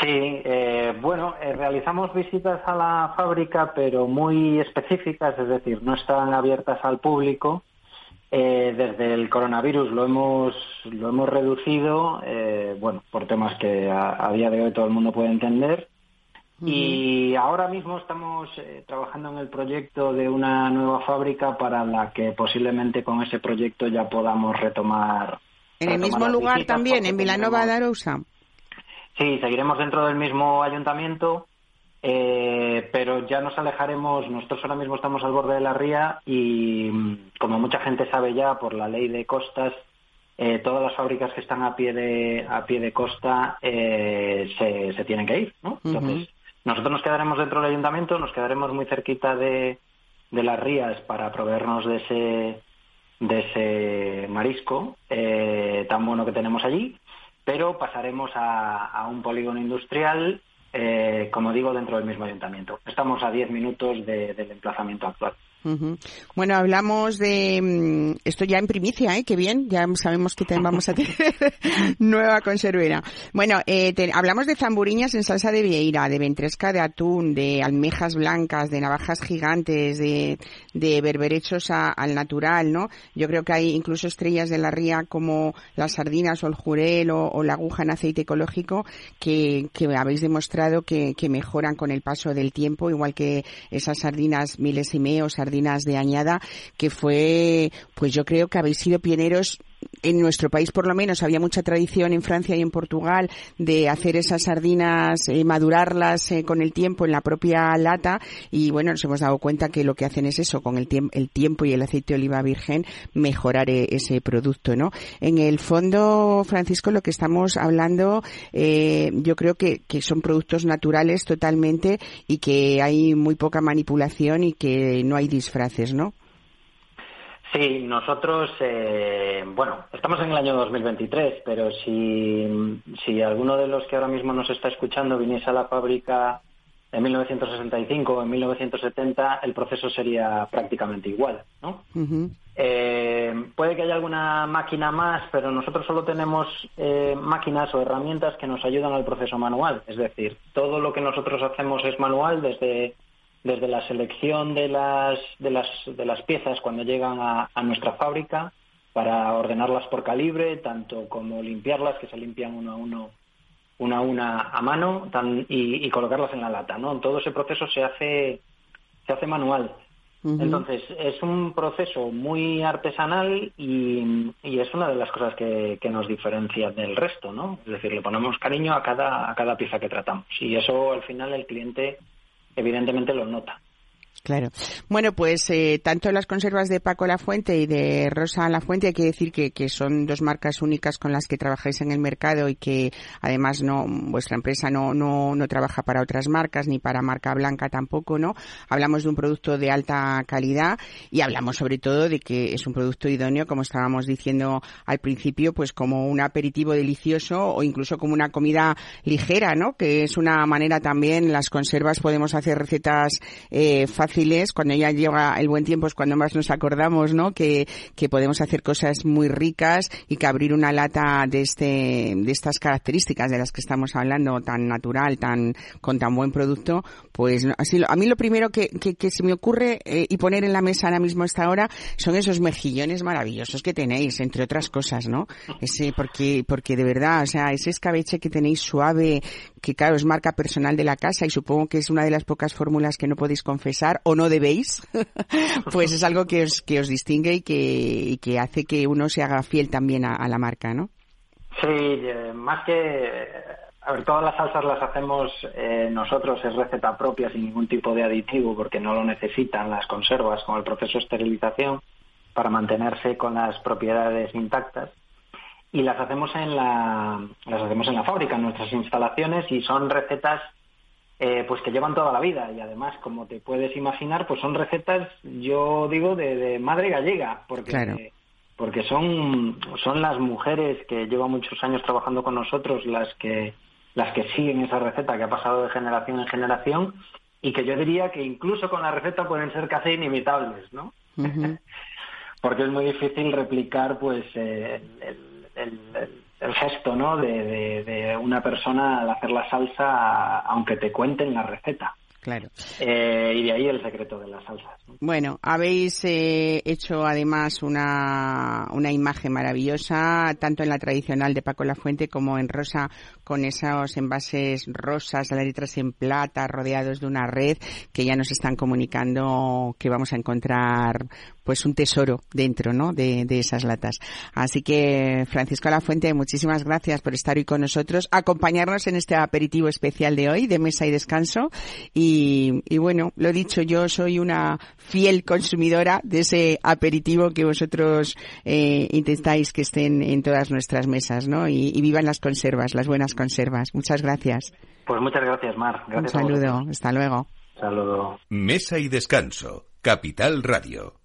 Sí, eh, bueno, eh, realizamos visitas a la fábrica, pero muy específicas, es decir, no están abiertas al público. Eh, desde el coronavirus lo hemos lo hemos reducido, eh, bueno, por temas que a, a día de hoy todo el mundo puede entender. Y ahora mismo estamos eh, trabajando en el proyecto de una nueva fábrica para la que posiblemente con ese proyecto ya podamos retomar. En el mismo lugar también, en Vilanova de Arousa. Sí, seguiremos dentro del mismo ayuntamiento, eh, pero ya nos alejaremos. Nosotros ahora mismo estamos al borde de la ría y, mm, como mucha gente sabe ya por la ley de costas, eh, todas las fábricas que están a pie de a pie de costa eh, se, se tienen que ir, ¿no? Entonces, nosotros nos quedaremos dentro del ayuntamiento, nos quedaremos muy cerquita de, de las rías para proveernos de ese de ese marisco eh, tan bueno que tenemos allí, pero pasaremos a, un polígono industrial, eh, como digo, dentro del mismo ayuntamiento. Estamos a 10 minutos de- del emplazamiento actual. Bueno, hablamos de mm, esto ya en primicia, ¿eh? Qué bien, ya sabemos que también vamos a *laughs* tener *laughs* nueva conservera. Bueno, eh, te- hablamos de zamburiñas en salsa de vieira, de ventresca de atún, de almejas blancas, de navajas gigantes, de, de berberechos a- al natural, ¿no? Yo creo que hay incluso estrellas de la ría como las sardinas o el jurel o, o la aguja en aceite ecológico que, que habéis demostrado que, que mejoran con el paso del tiempo, igual que esas sardinas milesime o sardinas de añada, que fue, pues yo creo que habéis sido pioneros en nuestro país por lo menos había mucha tradición en Francia y en Portugal de hacer esas sardinas, eh, madurarlas eh, con el tiempo en la propia lata y bueno, nos hemos dado cuenta que lo que hacen es eso, con el, tiemp- el tiempo y el aceite de oliva virgen, mejorar eh, ese producto, ¿no? En el fondo, Francisco, lo que estamos hablando, eh, yo creo que, que son productos naturales totalmente y que hay muy poca manipulación y que no hay disfraces, ¿no? Sí, nosotros, eh, bueno, estamos en el año 2023, pero si, si alguno de los que ahora mismo nos está escuchando viniese a la fábrica en 1965 o en 1970, el proceso sería prácticamente igual, ¿no? Eh, puede que haya alguna máquina más, pero nosotros solo tenemos eh, máquinas o herramientas que nos ayudan al proceso manual. Es decir, todo lo que nosotros hacemos es manual desde, desde la selección de las, de las, de las piezas cuando llegan a, a nuestra fábrica para ordenarlas por calibre, tanto como limpiarlas, que se limpian uno a uno una a una a mano tan- y, y colocarlas en la lata, ¿no? Todo ese proceso se hace se hace manual. Entonces, es un proceso muy artesanal y, y es una de las cosas que, que nos diferencia del resto, ¿no? Es decir, le ponemos cariño a cada, a cada pieza que tratamos y eso al final el cliente evidentemente lo nota. Claro. Bueno, pues eh, tanto las conservas de Paco La Fuente y de Rosa La Fuente, hay que decir que, que son dos marcas únicas con las que trabajáis en el mercado y que además no vuestra empresa no, no, no trabaja para otras marcas ni para marca blanca tampoco, ¿no? Hablamos de un producto de alta calidad y hablamos sobre todo de que es un producto idóneo, como estábamos diciendo al principio, pues como un aperitivo delicioso o incluso como una comida ligera, ¿no? Que es una manera también, las conservas podemos hacer recetas eh, cuando ya llega el buen tiempo es cuando más nos acordamos, ¿no? Que, que podemos hacer cosas muy ricas y que abrir una lata de este, de estas características de las que estamos hablando, tan natural, tan, con tan buen producto, pues a mí lo primero que, que, que se me ocurre eh, y poner en la mesa ahora mismo a esta hora son esos mejillones maravillosos que tenéis, entre otras cosas, ¿no? Ese, porque, porque de verdad, o sea, ese escabeche que tenéis suave, que claro, es marca personal de la casa y supongo que es una de las pocas fórmulas que no podéis confesar o no debéis, *laughs* pues es algo que os, que os distingue y que, que hace que uno se haga fiel también a, a la marca, ¿no? Sí, eh, más que... A ver, todas las salsas las hacemos eh, nosotros, es receta propia, sin ningún tipo de aditivo, porque no lo necesitan las conservas con el proceso de esterilización para mantenerse con las propiedades intactas. Y las hacemos en la, las hacemos en la fábrica, en nuestras instalaciones, y son recetas eh, pues que llevan toda la vida. Y además, como te puedes imaginar, pues son recetas, yo digo, de, de madre gallega, porque Claro. porque son, son las mujeres que llevan muchos años trabajando con nosotros las que, las que siguen esa receta que ha pasado de generación en generación y que yo diría que incluso con la receta pueden ser casi inimitables, ¿no? *laughs* Porque es muy difícil replicar pues eh, el, el- gesto, ¿no? De, de- de una persona al hacer la salsa aunque te cuenten la receta. Claro. Eh, y de ahí el secreto de las salsas. ¿no? Bueno, habéis eh, hecho además una, una imagen maravillosa, tanto en la tradicional de Paco La Fuente como en rosa, con esos envases rosas, las letras en plata, rodeados de una red, que ya nos están comunicando que vamos a encontrar pues un tesoro dentro, ¿no? De, de esas latas. Así que, Francisco La Fuente, muchísimas gracias por estar hoy con nosotros, acompañarnos en este aperitivo especial de hoy, de mesa y descanso. Y, y bueno, lo dicho, yo soy una fiel consumidora de ese aperitivo que vosotros eh, intentáis que estén en todas nuestras mesas, ¿no? Y, y vivan las conservas, las buenas conservas. Muchas gracias. Pues muchas gracias, Mar. Un Gracias saludo. Hasta luego. Saludo. Mesa y descanso. Capital Radio.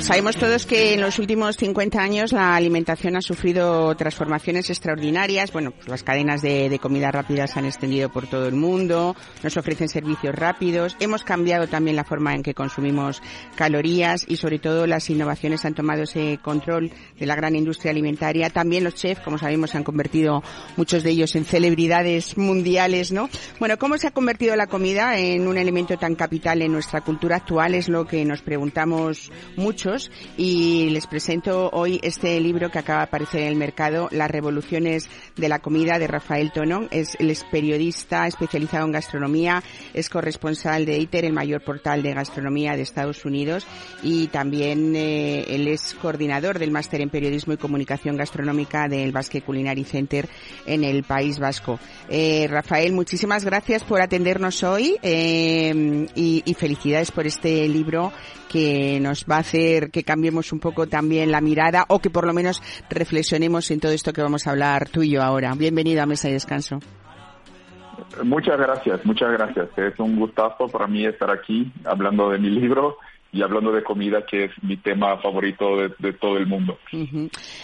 Sabemos todos que en los últimos 50 años la alimentación ha sufrido transformaciones extraordinarias. Bueno, pues las cadenas de, de comida rápida se han extendido por todo el mundo, nos ofrecen servicios rápidos, hemos cambiado también la forma en que consumimos calorías y sobre todo las innovaciones han tomado ese control de la gran industria alimentaria. También los chefs, como sabemos, se han convertido muchos de ellos en celebridades mundiales, ¿no? Bueno, ¿cómo se ha convertido la comida en un elemento tan capital en nuestra cultura actual? Es lo que nos preguntamos y les presento hoy este libro que acaba de aparecer en el mercado, Las revoluciones de la comida de Rafael Tonon. Es, él es periodista especializado en gastronomía, es corresponsal de ITER, el mayor portal de gastronomía de Estados Unidos y también eh, él es coordinador del máster en periodismo y comunicación gastronómica del Basque Culinary Center en el País Vasco. Eh, Rafael, muchísimas gracias por atendernos hoy eh, y felicidades por este libro que nos va a hacer que cambiemos un poco también la mirada o que por lo menos reflexionemos en todo esto que vamos a hablar tú y yo ahora. Bienvenido a Mesa y Descanso. Muchas gracias, muchas gracias. Es un gustazo para mí estar aquí hablando de mi libro y hablando de comida, que es mi tema favorito de, todo el mundo.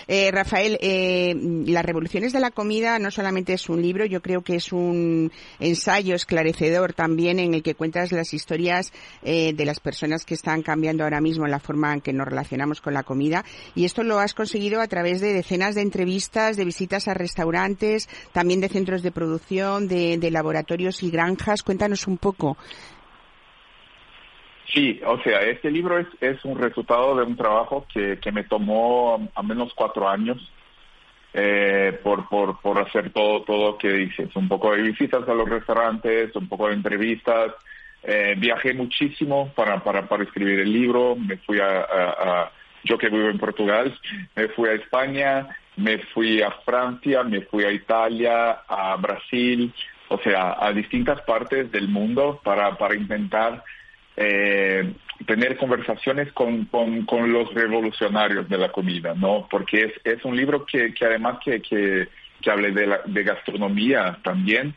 Eh, Rafael, eh, Las revoluciones de la comida no solamente es un libro, yo creo que es un ensayo esclarecedor también en el que cuentas las historias eh, de las personas que están cambiando ahora mismo la forma en que nos relacionamos con la comida. Y esto lo has conseguido a través de decenas de entrevistas, de visitas a restaurantes, también de centros de producción, de, de laboratorios y granjas. Cuéntanos un poco. Sí, o sea, este libro es, es un resultado de un trabajo que, que me tomó a menos cuatro años eh, por, por, por hacer todo, todo que dices. Un poco de visitas a los restaurantes, un poco de entrevistas. Eh, viajé muchísimo para, para, para escribir el libro. Me fui a, a, a, yo que vivo en Portugal, me fui a España, me fui a Francia, me fui a Italia, a Brasil, o sea, a distintas partes del mundo para, para intentar eh, tener conversaciones con, con, los revolucionarios de la comida, ¿no? Porque es, es un libro que, que además que, que, que hable de, la, de gastronomía también,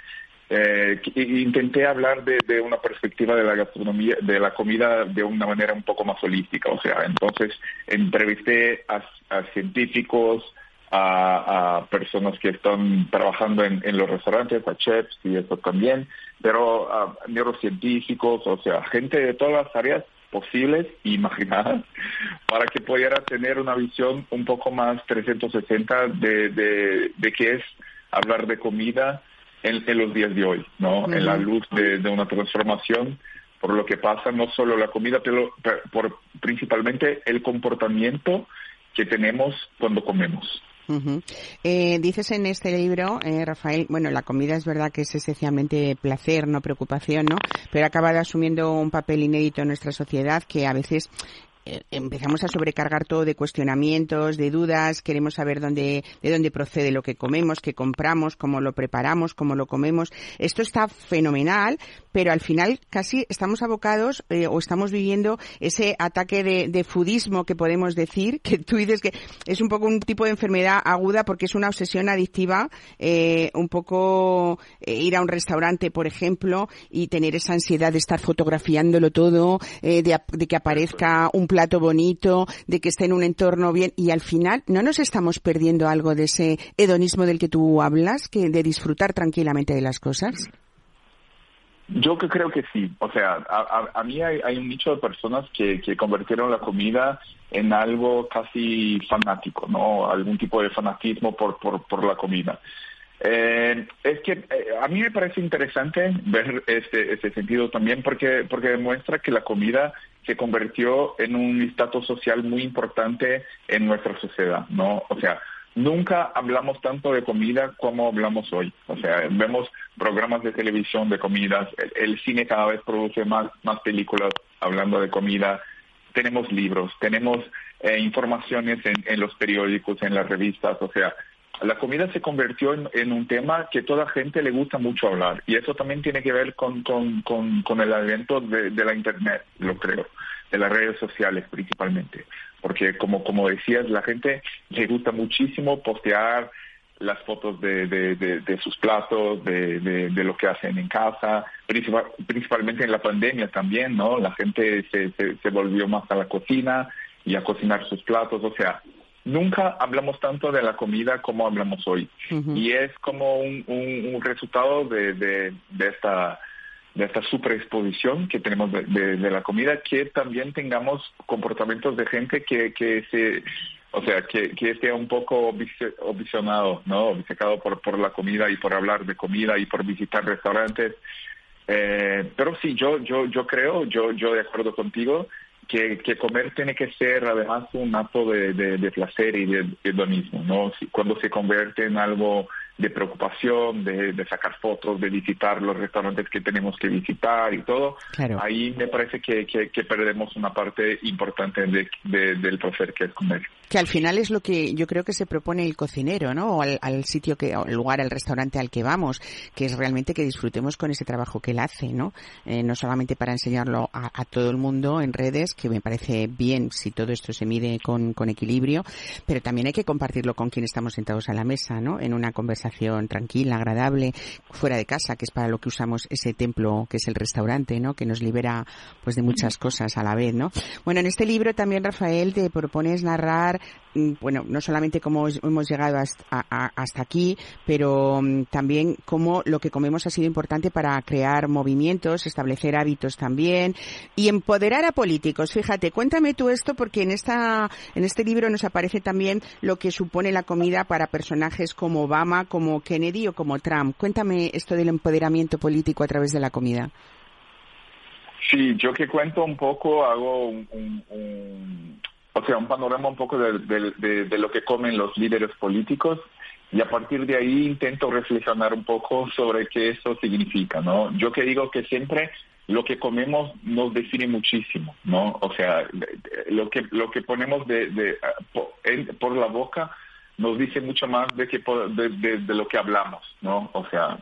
eh, intenté hablar de, de, una perspectiva de la gastronomía, de la comida de una manera un poco más holística, o sea, entonces entrevisté a, a científicos, a, a, personas que están trabajando en, en, los restaurantes, a chefs y eso también, pero a neurocientíficos, o sea, gente de todas las áreas posibles e imaginadas *laughs* para que pudiera tener una visión un poco más 360 de, de, de qué es hablar de comida en, en los días de hoy, ¿no? En la luz de, de una transformación por lo que pasa no solo la comida, pero, pero por principalmente el comportamiento que tenemos cuando comemos. Eh, dices en este libro, eh, Rafael, bueno, la comida es verdad que es esencialmente placer, no preocupación, ¿no? Pero ha acabado asumiendo un papel inédito en nuestra sociedad que a veces eh, empezamos a sobrecargar todo de cuestionamientos, de dudas, queremos saber dónde, de dónde procede lo que comemos, qué compramos, cómo lo preparamos, cómo lo comemos. Esto está fenomenal, pero al final casi estamos abocados eh, o estamos viviendo ese ataque de, de foodismo que podemos decir, que tú dices que es un poco un tipo de enfermedad aguda porque es una obsesión adictiva, eh, un poco eh, ir a un restaurante, por ejemplo, y tener esa ansiedad de estar fotografiándolo todo, eh, de, de que aparezca un plato bonito, de que esté en un entorno bien, y al final no nos estamos perdiendo algo de ese hedonismo del que tú hablas, que de disfrutar tranquilamente de las cosas. Yo que creo que sí. O sea, a, a, mí hay, hay un nicho de personas que, que convirtieron la comida en algo casi fanático, ¿no? Algún tipo de fanatismo por, por, por la comida. Eh, es que eh, a mí me parece interesante ver este, este sentido también porque, porque demuestra que la comida se convirtió en un estatus social muy importante en nuestra sociedad, ¿no? O sea, nunca hablamos tanto de comida como hablamos hoy. O sea, vemos programas de televisión de comidas, el, el cine cada vez produce más, más películas hablando de comida, tenemos libros, tenemos eh, informaciones en, los periódicos, en las revistas, o sea, la comida se convirtió en, un tema que toda gente le gusta mucho hablar. Y eso también tiene que ver con, con, con, el advento de, de, la Internet, lo creo, de las redes sociales principalmente, porque como, como decías, la gente le gusta muchísimo postear las fotos de, de, de, de sus platos, de, de, lo que hacen en casa, principal, principalmente en la pandemia también, ¿no? La gente se, se, se volvió más a la cocina y a cocinar sus platos, o sea, nunca hablamos tanto de la comida como hablamos hoy. Uh -huh. Y es como un, un, un resultado de, de, de, esta de esta superexposición que tenemos de, de, de, la comida, que también tengamos comportamientos de gente que, que se, o sea, que, que esté un poco obsesionado, ¿no? Obcecado por, por la comida y por hablar de comida y por visitar restaurantes. Eh, pero sí, yo, yo, yo creo, yo, yo de acuerdo contigo, que, que, comer tiene que ser además un acto de, de, de placer y de hedonismo, ¿no? Cuando se convierte en algo de preocupación, de, de, sacar fotos, de visitar los restaurantes que tenemos que visitar y todo, claro. ahí me parece que, que, que, perdemos una parte importante de, del placer que es comer. Que al final es lo que yo creo que se propone el cocinero, ¿no? O al, al sitio que, al lugar, al restaurante al que vamos, que es realmente que disfrutemos con ese trabajo que él hace, ¿no? Eh, no solamente para enseñarlo a, a, todo el mundo en redes, que me parece bien si todo esto se mide con, con equilibrio, pero también hay que compartirlo con quien estamos sentados a la mesa, ¿no? En una conversación tranquila, agradable, fuera de casa, que es para lo que usamos ese templo que es el restaurante, ¿no? Que nos libera pues de muchas cosas a la vez, ¿no? Bueno, en este libro también, Rafael, te propones narrar bueno, no solamente cómo hemos llegado hasta, a, hasta aquí, pero um, también cómo lo que comemos ha sido importante para crear movimientos, establecer hábitos también y empoderar a políticos. Fíjate, cuéntame tú esto porque en esta en este libro nos aparece también lo que supone la comida para personajes como Obama, como Kennedy o como Trump. Cuéntame esto del empoderamiento político a través de la comida. Sí, yo que cuento un poco, hago un, un, un o sea, un panorama un poco de, de, de, lo que comen los líderes políticos y a partir de ahí intento reflexionar un poco sobre qué eso significa, ¿no? Yo que digo que siempre lo que comemos nos define muchísimo, ¿no? O sea, lo que lo que ponemos de, por, por la boca nos dice mucho más de que de, de, de, lo que hablamos, ¿no? O sea,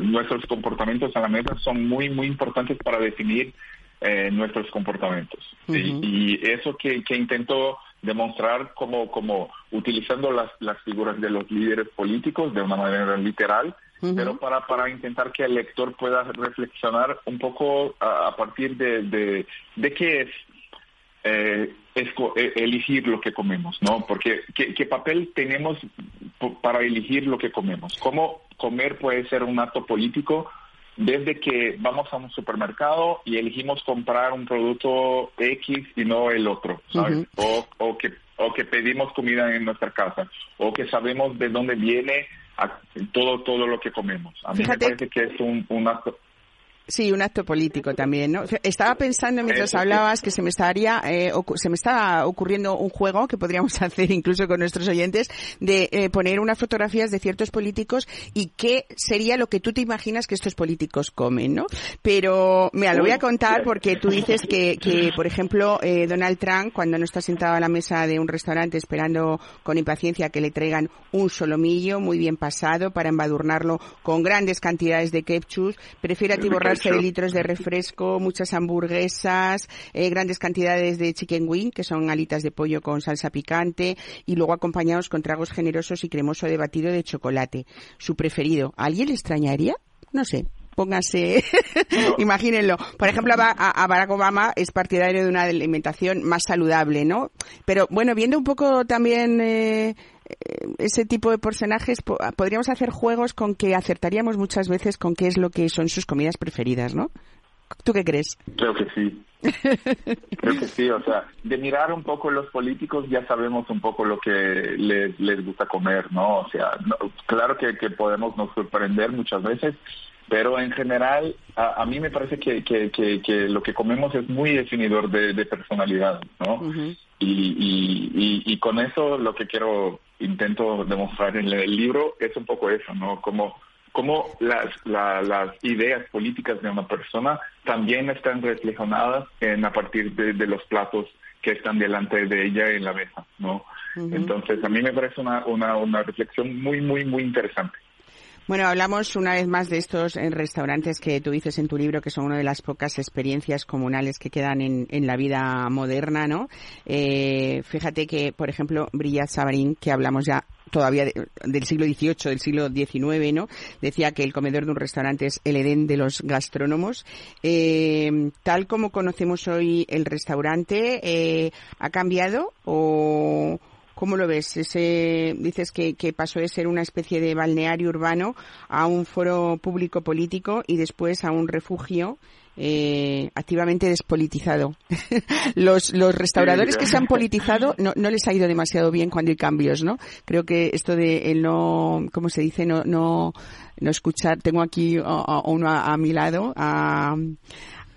nuestros comportamientos a la mesa son muy muy importantes para definir eh, nuestros comportamientos. Uh -huh. y, y, eso que, que intento demostrar como, como utilizando las, las figuras de los líderes políticos de una manera literal, uh -huh. pero para, para intentar que el lector pueda reflexionar un poco a, a partir de, de, de qué es eh, esco, elegir lo que comemos, ¿no? Porque ¿qué, ¿qué, papel tenemos para elegir lo que comemos? ¿Cómo comer puede ser un acto político desde que vamos a un supermercado y elegimos comprar un producto X y no el otro, ¿sabes? o, o, que, o que pedimos comida en nuestra casa, o que sabemos de dónde viene a- todo, todo lo que comemos. A mí Fíjate- me parece que es un, un acto... Sí, un acto político también, ¿no? Estaba pensando mientras hablabas que se me estaría eh, se me estaba ocurriendo un juego que podríamos *laughs* hacer incluso con nuestros oyentes de eh, poner unas fotografías de ciertos políticos y qué sería lo que tú te imaginas que estos políticos comen, ¿no? Pero mira, lo voy a contar porque tú dices que, que por ejemplo, eh, Donald Trump cuando no está sentado a la mesa de un restaurante esperando con impaciencia que le traigan un solomillo muy bien pasado para embadurnarlo con grandes cantidades de ketchup, prefiere atiborrarse ketchup. litros de refresco, muchas hamburguesas, eh, grandes cantidades de chicken wing, que son alitas de pollo con salsa picante, y luego acompañados con tragos generosos y cremoso de batido de chocolate. Su preferido. ¿A alguien le extrañaría? No sé. Póngase, *laughs* imagínenlo. Por ejemplo, a, a Barack Obama es partidario de una alimentación más saludable, ¿no? Pero bueno, viendo un poco también eh, eh, ese tipo de personajes, po- podríamos hacer juegos con que acertaríamos muchas veces con qué es lo que son sus comidas preferidas, ¿no? ¿Tú qué crees? Creo que sí. *laughs* Creo que sí, o sea, de mirar un poco los políticos ya sabemos un poco lo que les, les gusta comer, ¿no? O sea, no- claro que, que podemos nos sorprender muchas veces, pero en general a, a mí me parece que, que, que, que lo que comemos es muy definidor de, de personalidad, ¿no? Y, y, y, y con eso lo que quiero, intento demostrar en el libro es un poco eso, ¿no? Como, como las, la- las ideas políticas de una persona también están reflejadas en a partir de, de los platos que están delante de ella en la mesa, ¿no? Entonces, a mí me parece una, una, una reflexión muy, muy, muy interesante. Bueno, hablamos una vez más de estos eh, restaurantes que tú dices en tu libro que son una de las pocas experiencias comunales que quedan en, en la vida moderna, ¿no? Eh, fíjate que, por ejemplo, Brillat Savarin, que hablamos ya todavía de- del siglo XVIII, del siglo XIX, ¿no? Decía que el comedor de un restaurante es el Edén de los gastrónomos. Eh, tal como conocemos hoy el restaurante, eh, ¿ha cambiado o, ¿Cómo lo ves? Ese, dices que, pasó de ser una especie de balneario urbano a un foro público político y después a un refugio eh, activamente despolitizado. *laughs* los, los restauradores que se han politizado no, no les ha ido demasiado bien cuando hay cambios, ¿no? Creo que esto de el no, ¿cómo se dice? No, no, no escuchar. Tengo aquí a, uno a, a mi lado, a,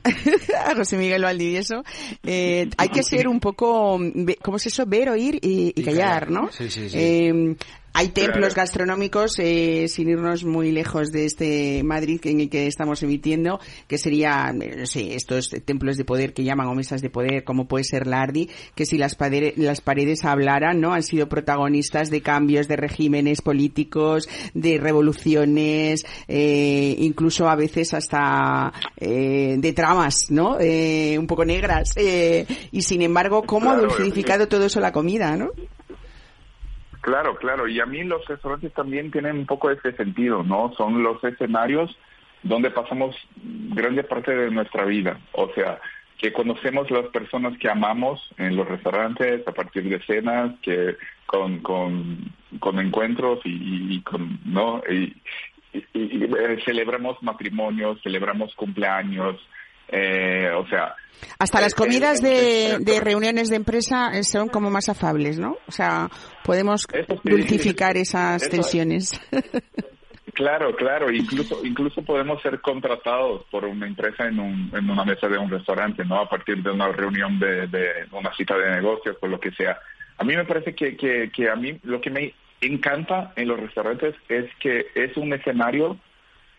*laughs* a José Miguel Valdivieso, eh, hay que ser un poco, ¿cómo es eso? Ver, oír y, callar. ¿no? Sí, sí, sí. Eh, hay templos Claro. gastronómicos, eh, sin irnos muy lejos de este Madrid en el que estamos emitiendo, que serían, eh, no sé, estos templos de poder que llaman o mesas de poder, como puede ser Lardi, que si las, padere- las paredes hablaran, ¿no? Han sido protagonistas de cambios de regímenes políticos, de revoluciones, eh, incluso a veces hasta eh, de tramas, ¿no? Eh, un poco negras. eh, y sin embargo, ¿cómo ha dulcificado todo eso la comida, no? Claro, claro, y a mí los restaurantes también tienen un poco ese sentido, ¿no? Son los escenarios donde pasamos grande parte de nuestra vida, o sea, que conocemos las personas que amamos en los restaurantes a partir de cenas, que con, con, encuentros y, y- con, ¿no? Y- eh, celebramos matrimonios, celebramos cumpleaños, eh, o sea... Hasta las comidas de, de reuniones de empresa eh, son como más afables, ¿no? O sea, podemos sí, dulcificar esas eso- tensiones. *laughs* Claro, claro, incluso incluso podemos ser contratados por una empresa en, un, en una mesa de un restaurante, ¿no? A partir de una reunión de, de una cita de negocios o lo que sea. A mí me parece que, que, que a mí lo que me encanta en los restaurantes es que es un escenario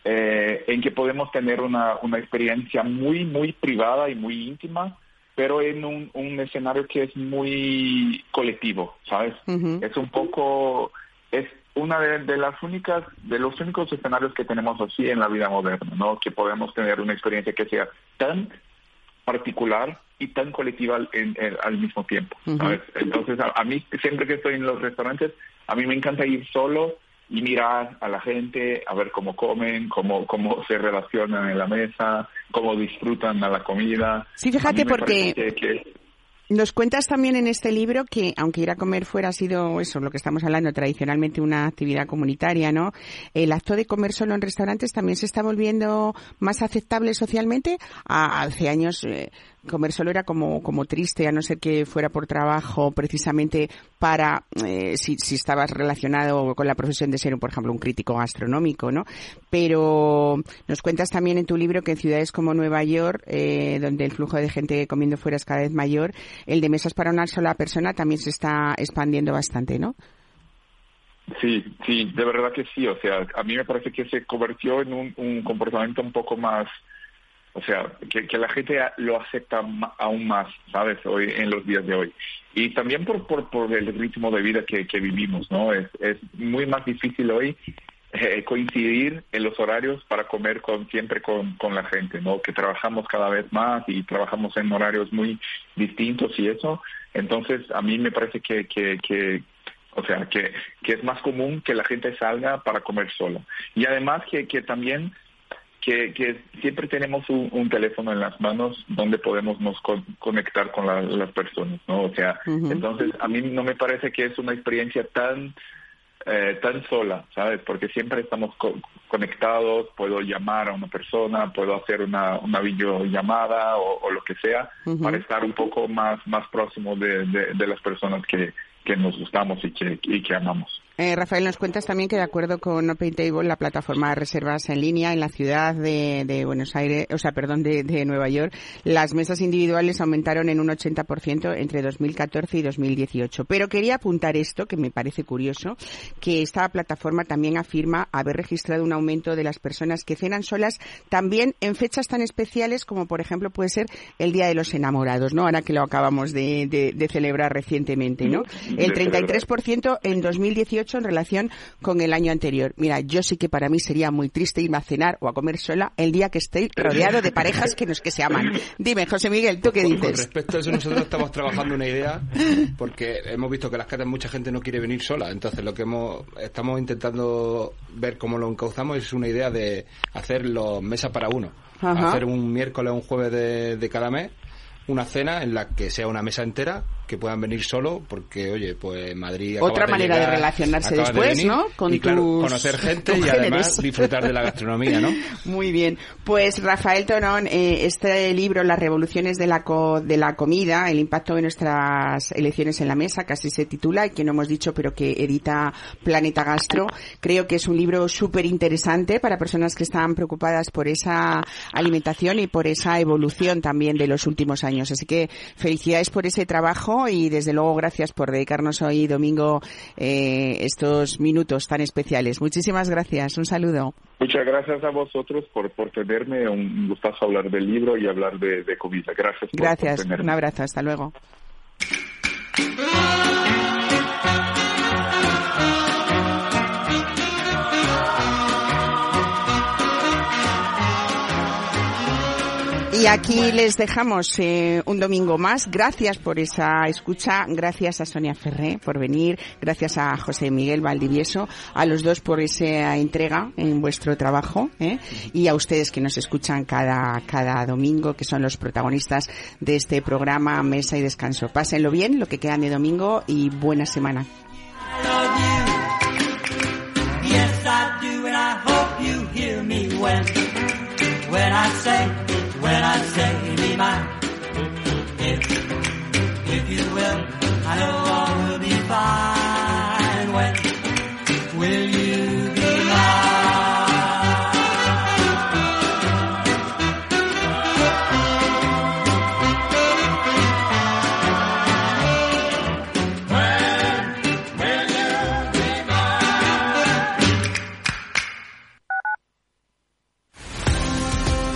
eh, en que podemos tener una, una experiencia muy, muy privada y muy íntima, pero en un, un escenario que es muy colectivo, ¿sabes? Es un poco, es una de, de las únicas, de los únicos escenarios que tenemos así en la vida moderna, ¿no? Que podemos tener una experiencia que sea tan particular y tan colectiva al, en- en- al mismo tiempo, ¿sabes? Entonces, a, a mí, siempre que estoy en los restaurantes, a mí me encanta ir solo y mirar a la gente, a ver cómo comen, cómo, cómo se relacionan en la mesa, cómo disfrutan a la comida. Sí, fíjate, porque- que- Nos cuentas también en este libro que, aunque ir a comer fuera ha sido eso, lo que estamos hablando, tradicionalmente una actividad comunitaria, ¿no? El acto de comer solo en restaurantes también se está volviendo más aceptable socialmente. A- hace años eh, comer solo era como, como triste, a no ser que fuera por trabajo, precisamente para, eh, si, si estabas relacionado con la profesión de ser, por ejemplo, un crítico gastronómico, ¿no? Pero nos cuentas también en tu libro que en ciudades como Nueva York, eh, donde el flujo de gente comiendo fuera es cada vez mayor, el de mesas para una sola persona también se está expandiendo bastante, ¿no? Sí, sí, de verdad que sí. O sea, a mí me parece que se convirtió en un, un comportamiento un poco más, o sea, que, que la gente lo acepta aún más, ¿sabes? Hoy en los días de hoy. Y también por, por, por el ritmo de vida que, que vivimos, ¿no? Es, es muy más difícil hoy eh, coincidir en los horarios para comer con siempre con, con la gente, ¿no? Que trabajamos cada vez más y trabajamos en horarios muy distintos y eso. Entonces, a mí me parece que, que, que o sea, que, que es más común que la gente salga para comer sola. Y además que, que también que, que siempre tenemos un, un teléfono en las manos donde podemos nos con- conectar con la- las personas, ¿no? O sea, entonces a mí no me parece que es una experiencia tan eh, tan sola, ¿sabes? Porque siempre estamos co- conectados, puedo llamar a una persona, puedo hacer una, una videollamada o, o lo que sea para estar un poco más, más próximo de, de, de las personas que, que nos gustamos y que, y que amamos. Eh, Rafael, nos cuentas también que de acuerdo con Open Table, la plataforma de reservas en línea en la ciudad de, de Buenos Aires, o sea, perdón, de, de Nueva York, las mesas individuales aumentaron en un 80% entre 2014 y 2018. Pero quería apuntar esto, que me parece curioso, que esta plataforma también afirma haber registrado un aumento de las personas que cenan solas también en fechas tan especiales como, por ejemplo, puede ser el Día de los Enamorados, ¿no? Ahora que lo acabamos de, de- celebrar recientemente, ¿no? El De celebrar. 33% en 2018 en relación con el año anterior. Mira, yo sí que para mí sería muy triste irme a cenar o a comer sola el día que esté rodeado de parejas que nos que se aman. Dime, José Miguel, ¿tú qué Con- Con dices? respecto a eso, nosotros estamos trabajando una idea porque hemos visto que las catas mucha gente no quiere venir sola. Entonces, lo que hemos estamos intentando ver cómo lo encauzamos es una idea de hacer los mesas para uno. Ajá. Hacer un miércoles o un jueves de, de cada mes una cena en la que sea una mesa entera que puedan venir solo porque oye pues Madrid Otra manera de llegar, relacionarse acaba de después, venir, ¿no? Con y claro, tus conocer gente y además disfrutar de la gastronomía ¿no? *laughs* Muy bien. Pues Rafael Tonón, eh, este libro, Las revoluciones de la, co- de la comida, el impacto de nuestras elecciones en la mesa, casi se titula, y que no hemos dicho, pero que edita Planeta Gastro, creo que es un libro súper interesante para personas que están preocupadas por esa alimentación y por esa evolución también de los últimos años. Así que felicidades por ese trabajo y desde luego gracias por dedicarnos hoy domingo eh, estos minutos tan especiales. Muchísimas gracias. Un saludo. Muchas gracias a vosotros por, por tenerme. Un gustazo hablar del libro y hablar de, de comida. Gracias. por- Gracias, por un abrazo, hasta luego. Y aquí les dejamos eh, un domingo más. Gracias por esa escucha. Gracias a Sonia Ferré por venir. Gracias a José Miguel Valdivieso. A los dos por esa entrega en vuestro trabajo. ¿eh? Y a ustedes que nos escuchan cada, cada domingo, que son los protagonistas de este programa Mesa y Descanso. Pásenlo bien, lo que quedan de domingo y buena semana. When I say, be mine. If, if you will, I know all